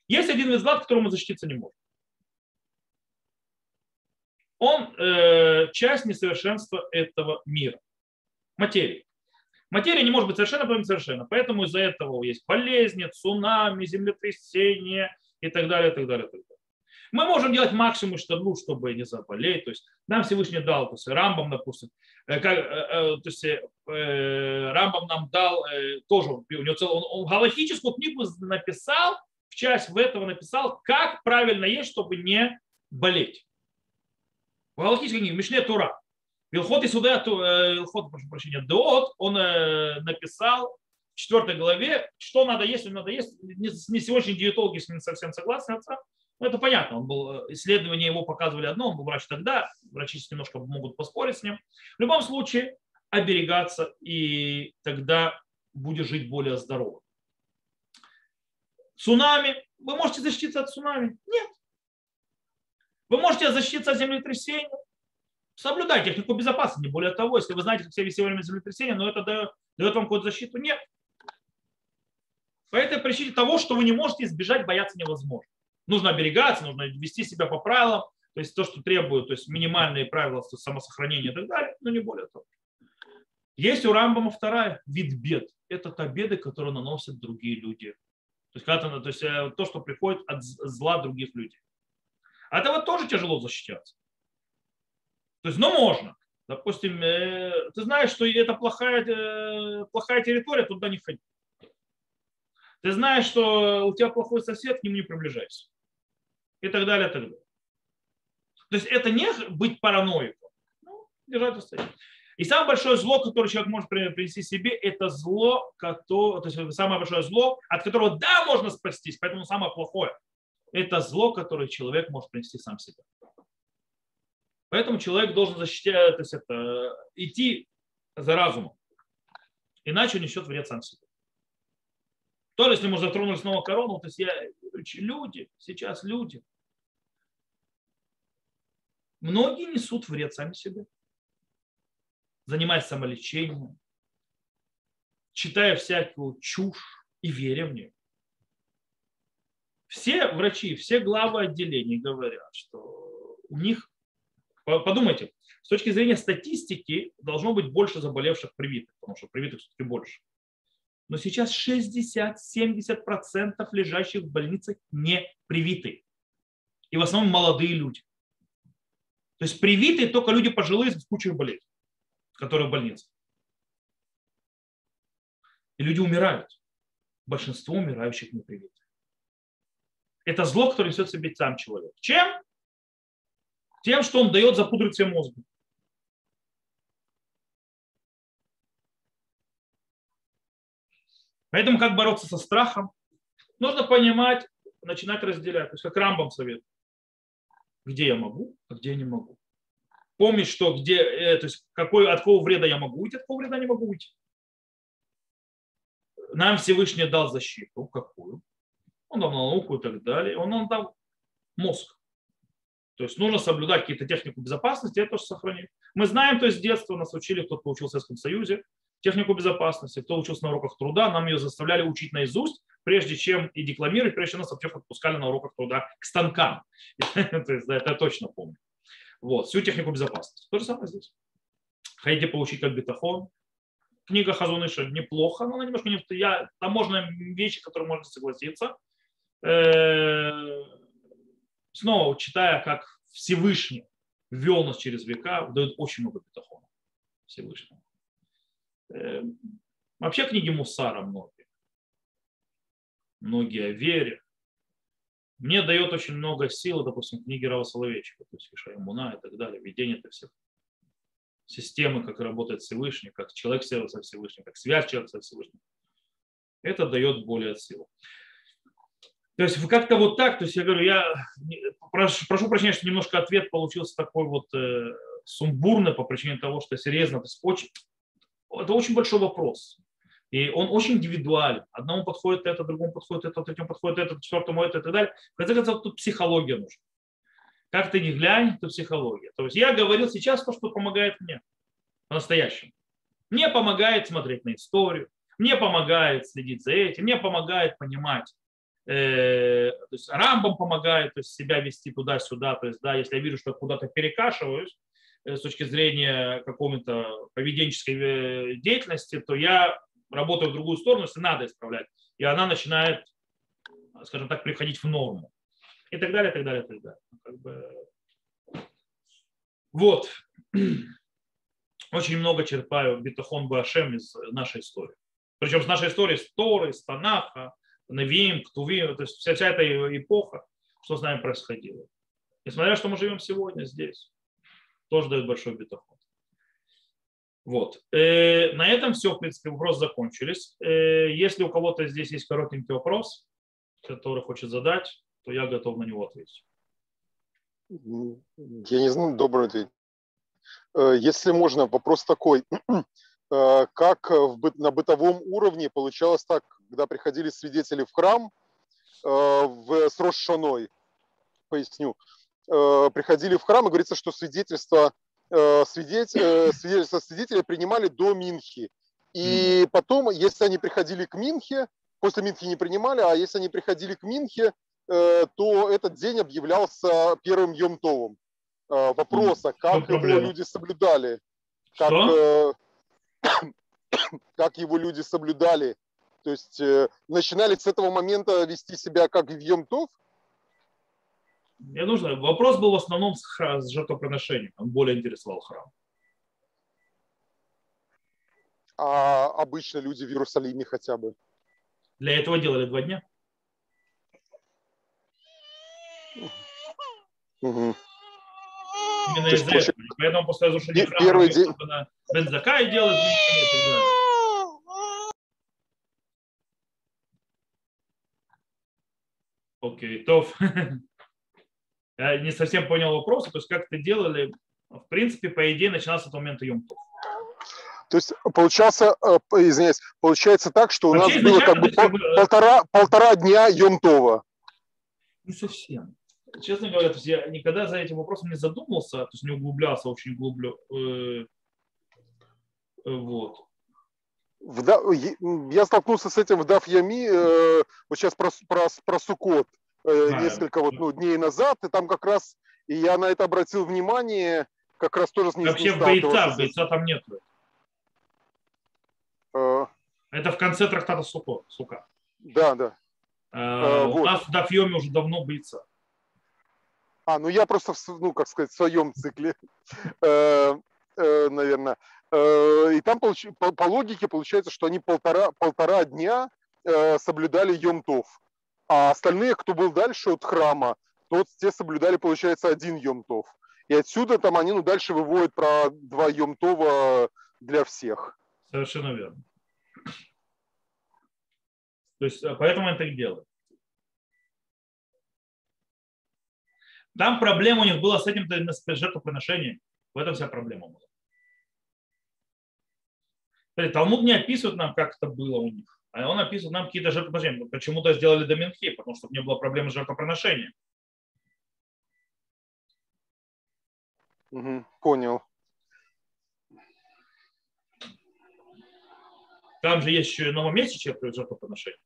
A: Есть один вид зла, от которого защититься не можем. Он э, часть несовершенства этого мира. Материи. Материя не может быть совершенно, поэтому совершенно. Поэтому из-за этого есть болезни, цунами, землетрясения и так далее, и так далее, и так далее. Мы можем делать максимум, что, чтобы не заболеть. То есть нам Всевышний дал, то есть Рамбам, допустим, э, как, э, э, то есть Рамбам нам дал тоже, у него цел, он, он галахическую книгу написал, в часть в этого написал, как правильно есть, чтобы не болеть. В Галахической книге Мишне Тура. Вилхот и суда, Вилхот, прошу прощения, Деот, он написал в четвертой главе, что надо есть, что надо есть. Не сегодняшние диетологи с ним совсем согласны, отца. Ну, это понятно, он был, исследования его показывали одно, он был врач тогда, врачи немножко могут поспорить с ним. В любом случае, оберегаться, и тогда будешь жить более здорово. Цунами. Вы можете защититься от цунами? Нет. Вы можете защититься от землетрясения? Соблюдайте технику безопасности. Не более того, если вы знаете, как себя вести во время землетрясения, но это дает, дает вам какую-то защиту, нет. По этой причине того, что вы не можете избежать, бояться невозможно. Нужно оберегаться, нужно вести себя по правилам, то есть то, что требует, то есть минимальные правила самосохранения и так далее, но не более того. Есть у Рамбама вторая вид бед. Это та беды, которые наносят другие люди. То есть, когда, то, есть э, то, что приходит от зла других людей. От этого тоже тяжело защищаться. То есть, но можно. Допустим, э, ты знаешь, что это плохая, э, плохая территория, туда не ходи. Ты знаешь, что у тебя плохой сосед, к нему не приближайся. И так далее, и так далее. То есть это не быть параноиком. Ну, держать расстояние. И самое большое зло, которое человек может принести себе, это зло, которое, то есть самое большое зло, от которого да, можно спастись, поэтому самое плохое. Это зло, которое человек может принести сам себе. Поэтому человек должен защищать, то есть это, идти за разумом. Иначе он несет вред сам себе. То ли, если мы затронули снова корону, то есть я, люди, сейчас люди, многие несут вред сами себе занимаясь самолечением, читая всякую чушь и веря в нее. Все врачи, все главы отделений говорят, что у них, подумайте, с точки зрения статистики должно быть больше заболевших привитых, потому что привитых все-таки больше. Но сейчас 60-70% лежащих в больницах не привиты. И в основном молодые люди. То есть привитые только люди пожилые с кучей болезней, которые в больнице. И люди умирают. Большинство умирающих не привиты. Это зло, которое несет себе сам человек. Чем? Тем, что он дает запудрить себе мозг. Поэтому как бороться со страхом? Нужно понимать, начинать разделять. То есть как Рамбам совет. Где я могу, а где я не могу. Помнить, что где, э, то есть какой, от какого вреда я могу уйти, от какого вреда не могу уйти. Нам Всевышний дал защиту. Какую? Он дал науку и так далее. Он нам дал мозг. То есть нужно соблюдать какие-то технику безопасности, это тоже сохранить. Мы знаем, то есть с детства нас учили, кто получил в Советском Союзе, технику безопасности, кто учился на уроках труда, нам ее заставляли учить наизусть, прежде чем и декламировать, прежде чем нас вообще отпускали на уроках труда к станкам. Это я точно помню. Вот, всю технику безопасности. То же самое здесь. Хотите получить как бетахон. Книга Хазуныша неплохо, но она немножко не... Я, там можно вещи, которые можно согласиться. Э, снова читая, как Всевышний вел нас через века, дает очень много бетахона Всевышнему. Э, вообще книги Мусара многие. Многие о. Мне дает очень много сил, допустим, книги Рава Соловейчика, то есть Ишаймуна и так далее, видение это всех системы, как работает Всевышний, как человек со Всевышним, как связь человека со Всевышним. Это дает более силу. То есть как-то вот так, то есть я говорю, я прошу, прошу прощения, что немножко ответ получился такой вот э, сумбурный по причине того, что серьезно, то есть очень, это очень большой вопрос. И он очень индивидуален. Одному подходит это, другому подходит это, третьему подходит это, четвертому это и так далее. В конце концов, тут психология нужна. Как ты не глянь, то психология. То есть я говорил сейчас то, что помогает мне по-настоящему. Мне помогает смотреть на историю, мне помогает следить за этим, мне помогает понимать, э, то есть рамбам помогает то есть себя вести туда-сюда, то есть да, если я вижу, что куда-то перекашиваюсь, с точки зрения какой-то поведенческой э, деятельности, то я работаю в другую сторону, если надо исправлять. И она начинает, скажем так, приходить в норму. И так далее, и так далее, и так далее. Ну, как бы... Вот. Очень много черпаю битахон Башем из нашей истории. Причем с нашей истории, с Торы, с Танаха, Навиим, Ктувим, то есть вся, вся эта эпоха, что с нами происходило. Несмотря что мы живем сегодня здесь тоже дает большой бетахон. Вот. Э, на этом все, в принципе, вопросы закончились. Э, если у кого-то здесь есть коротенький вопрос, который хочет задать, то я готов на него ответить.
C: Я не знаю, добрый ответ. Э, если можно, вопрос такой. Как на бытовом уровне получалось так, когда приходили свидетели в храм в, с Рошаной, поясню, Э, приходили в храм, и говорится, что свидетельство, э, свидетель, э, свидетельство свидетеля принимали до Минхи. И потом, если они приходили к Минхе, после Минхи не принимали, а если они приходили к Минхе, то этот день объявлялся первым Йомтовым. Вопрос, а как его люди соблюдали? Как, как его люди соблюдали? То есть начинали с этого момента вести себя как в Йомтов,
A: мне нужно. Вопрос был в основном с, с жертвоприношением. Он более интересовал храм.
C: А обычно люди в Иерусалиме хотя бы?
A: Для этого делали два дня. Угу. Именно из-за получается... этого. Поэтому после разрушения храма
C: первый день...
A: на Бензака и делать Окей, то я не совсем понял вопрос, то есть как это делали, в принципе, по идее, начинался с момента Юмтов.
C: То есть получался, э, извиняюсь, получается так, что у Вообще, нас было как бы пол, полтора, полтора дня Йомтова.
A: Не совсем. Честно говоря, то есть я никогда за этим вопросом не задумался, то есть не углублялся очень глублю. Э, э, вот.
C: Я столкнулся с этим в Дав Ями, вот сейчас про, про, про Сукот э, несколько вот, ну, дней назад, и там как раз, и я на это обратил внимание, как раз тоже с
A: ним Вообще в бойца, бойца там нет. Э, это в конце трактата Суко, Сука.
C: Да, да.
A: Э, у вот. нас в Дафьеме уже давно бойца.
C: А, ну я просто, ну, как сказать, в своем цикле, наверное. И там по, по логике получается, что они полтора, полтора дня соблюдали Йом-Тов. А остальные, кто был дальше от храма, тот те соблюдали, получается, один Йом-Тов. И отсюда там они ну, дальше выводят про два Йом-Това для всех.
A: Совершенно верно. То есть, поэтому они так делают. Там проблема у них была с этим жертвоприношением. В этом вся проблема была. Талмуд не описывает нам, как это было у них. А он описывает нам какие-то жертвоприношения. Почему-то сделали до Минхи, потому что не было проблемы с жертвоприношением.
C: Угу, понял.
A: Там же есть еще и новомесячие жертвоприношение.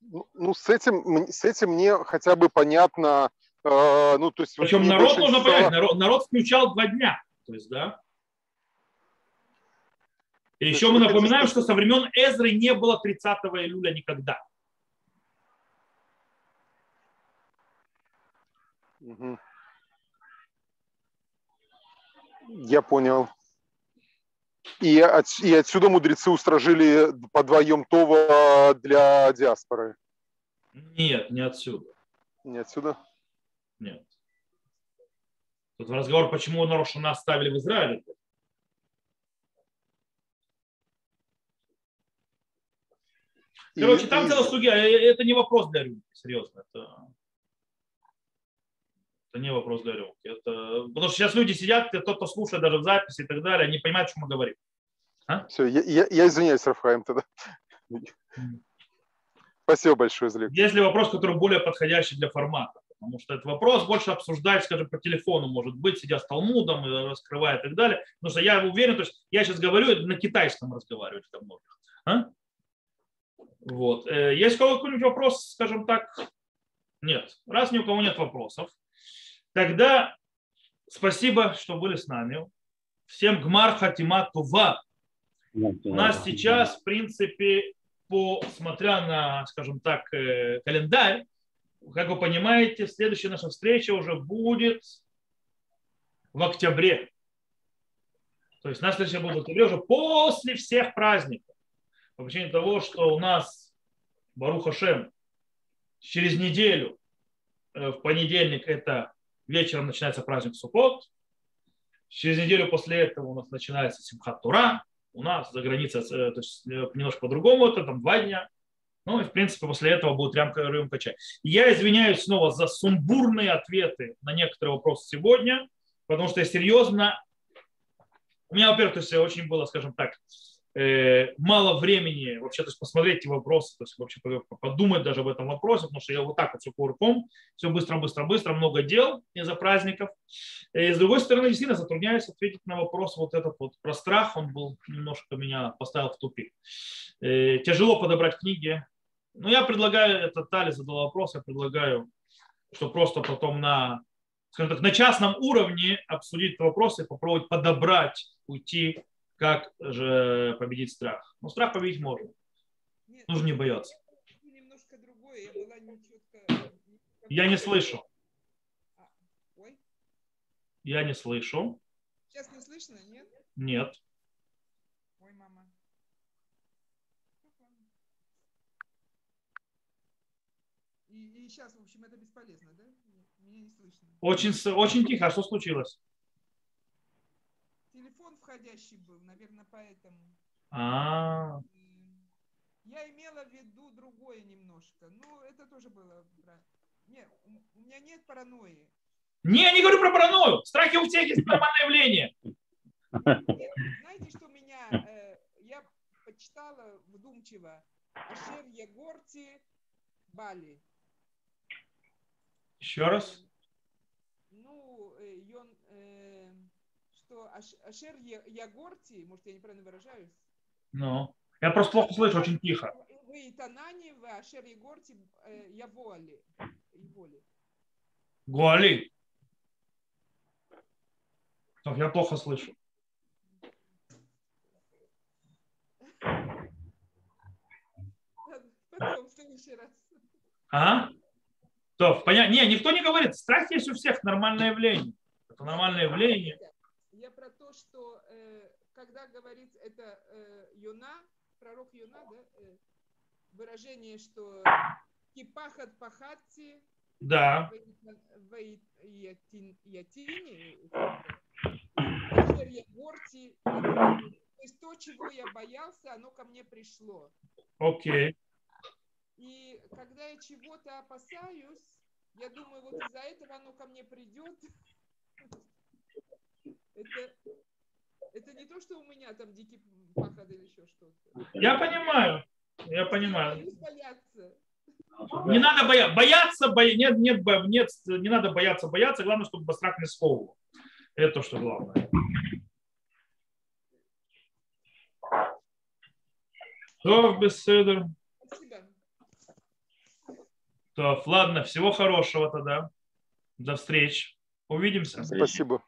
C: Ну, ну, с этим, с этим мне хотя бы понятно. Э, ну, то есть,
A: Причем народ, нужно понять, народ, народ включал два дня. То есть, да. И еще мы напоминаем, что со времен Эзры не было 30 июля никогда.
C: Я понял. И, от, и отсюда мудрецы устражили по двоем Това для диаспоры.
A: Нет, не отсюда.
C: Не отсюда?
A: Нет. Тут разговор, почему Нарошана оставили в Израиле. Короче, там целая судья. Э, э, это не вопрос для рюмки, серьезно. Это, это не вопрос для рюмки. Это... Потому что сейчас люди сидят, тот, кто слушает даже в записи и так далее, они понимают, о чем мы говорим.
C: А? Все, я, я, я извиняюсь, Рафхаим, тогда. Спасибо большое, Злик.
A: Есть ли вопрос, который более подходящий для формата? Потому что этот вопрос больше обсуждать, скажем, по телефону, может быть, сидя с Талмудом, раскрывая и так далее. Потому что я уверен, то есть я сейчас говорю, на китайском разговаривать для многих. А? Вот. Э, есть у кого какой-нибудь вопрос, скажем так? Нет. Раз ни у кого нет вопросов, тогда спасибо, что были с нами. Всем гмар хатима тува. У нас сейчас, в принципе, по, смотря на, скажем так, э, календарь, как вы понимаете, следующая наша встреча уже будет в октябре. То есть наша встреча будет в октябре уже после всех праздников. По причине того, что у нас Баруха Шем через неделю, э, в понедельник, это вечером начинается праздник Суккот. Через неделю после этого у нас начинается Симхат Тура у нас за границей э, то есть, э, немножко по-другому, это там два дня. Ну и, в принципе, после этого будет рюмка, рюмка чая. Я извиняюсь снова за сумбурные ответы на некоторые вопросы сегодня, потому что я серьезно... У меня, во-первых, то есть очень было, скажем так, мало времени вообще то есть посмотреть эти вопросы, то есть вообще подумать даже об этом вопросе, потому что я вот так вот все курком, все быстро, быстро, быстро, много дел из-за праздников. Э, и с другой стороны, действительно затрудняюсь ответить на вопрос вот этот вот про страх, он был немножко меня поставил в тупик. Э, тяжело подобрать книги, но я предлагаю, это Тали задала вопрос, я предлагаю, что просто потом на, скажем так, на частном уровне обсудить вопросы, попробовать подобрать, уйти как же победить страх. Но страх победить можно. Нет, Нужно не бояться. Немножко другое. Я, была не четко... я не слышу. А, ой. Я не слышу.
B: Сейчас не слышно, нет?
A: Нет.
B: Ой, мама. И, и сейчас, в общем, это бесполезно, да? Меня не слышно.
A: Очень, очень тихо. А что случилось?
B: Входящий был, наверное, поэтому.
A: А.
B: Я имела в виду другое немножко. Ну, это тоже было. Нет, у меня нет паранойи.
A: Не, я не говорю про паранойю. Страхи у всех есть нормальное явление.
B: Знаете, что меня, э, я почитала вдумчиво Ашер Егорти Бали.
A: Еще раз.
B: Ну, э, Йон, э, что Ашер Ягорти, может, я неправильно выражаюсь?
A: Ну, я просто плохо слышу, очень тихо.
B: Вы и Танани, вы Ашер Ягорти э, Явоали.
A: Гуали. Я плохо слышу.
B: Потом, в следующий раз.
A: А? То, поня... Не, никто не говорит, страх есть у всех, нормальное явление. Это нормальное явление.
B: Я про то, что э, когда говорит это э, Юна, пророк Юна, да, э, выражение, что кипахат пахатти,
A: Да.
B: Ятини, горти, то есть то, чего я боялся, оно ко мне пришло.
A: Окей.
B: И когда я чего-то опасаюсь, я думаю, вот из-за этого оно ко мне придет. Это, это не то, что у меня там дикий пахот или еще что-то.
A: Я понимаю. Я понимаю.
B: Боюсь бояться.
A: Не надо бояться. Бояться, боя... нет, нет, нет, не надо бояться, бояться. Главное, чтобы страх не сковывал. Это то, что главное. То, беседер.
B: Спасибо.
A: Ладно, всего хорошего тогда. До встречи. Увидимся.
C: Спасибо.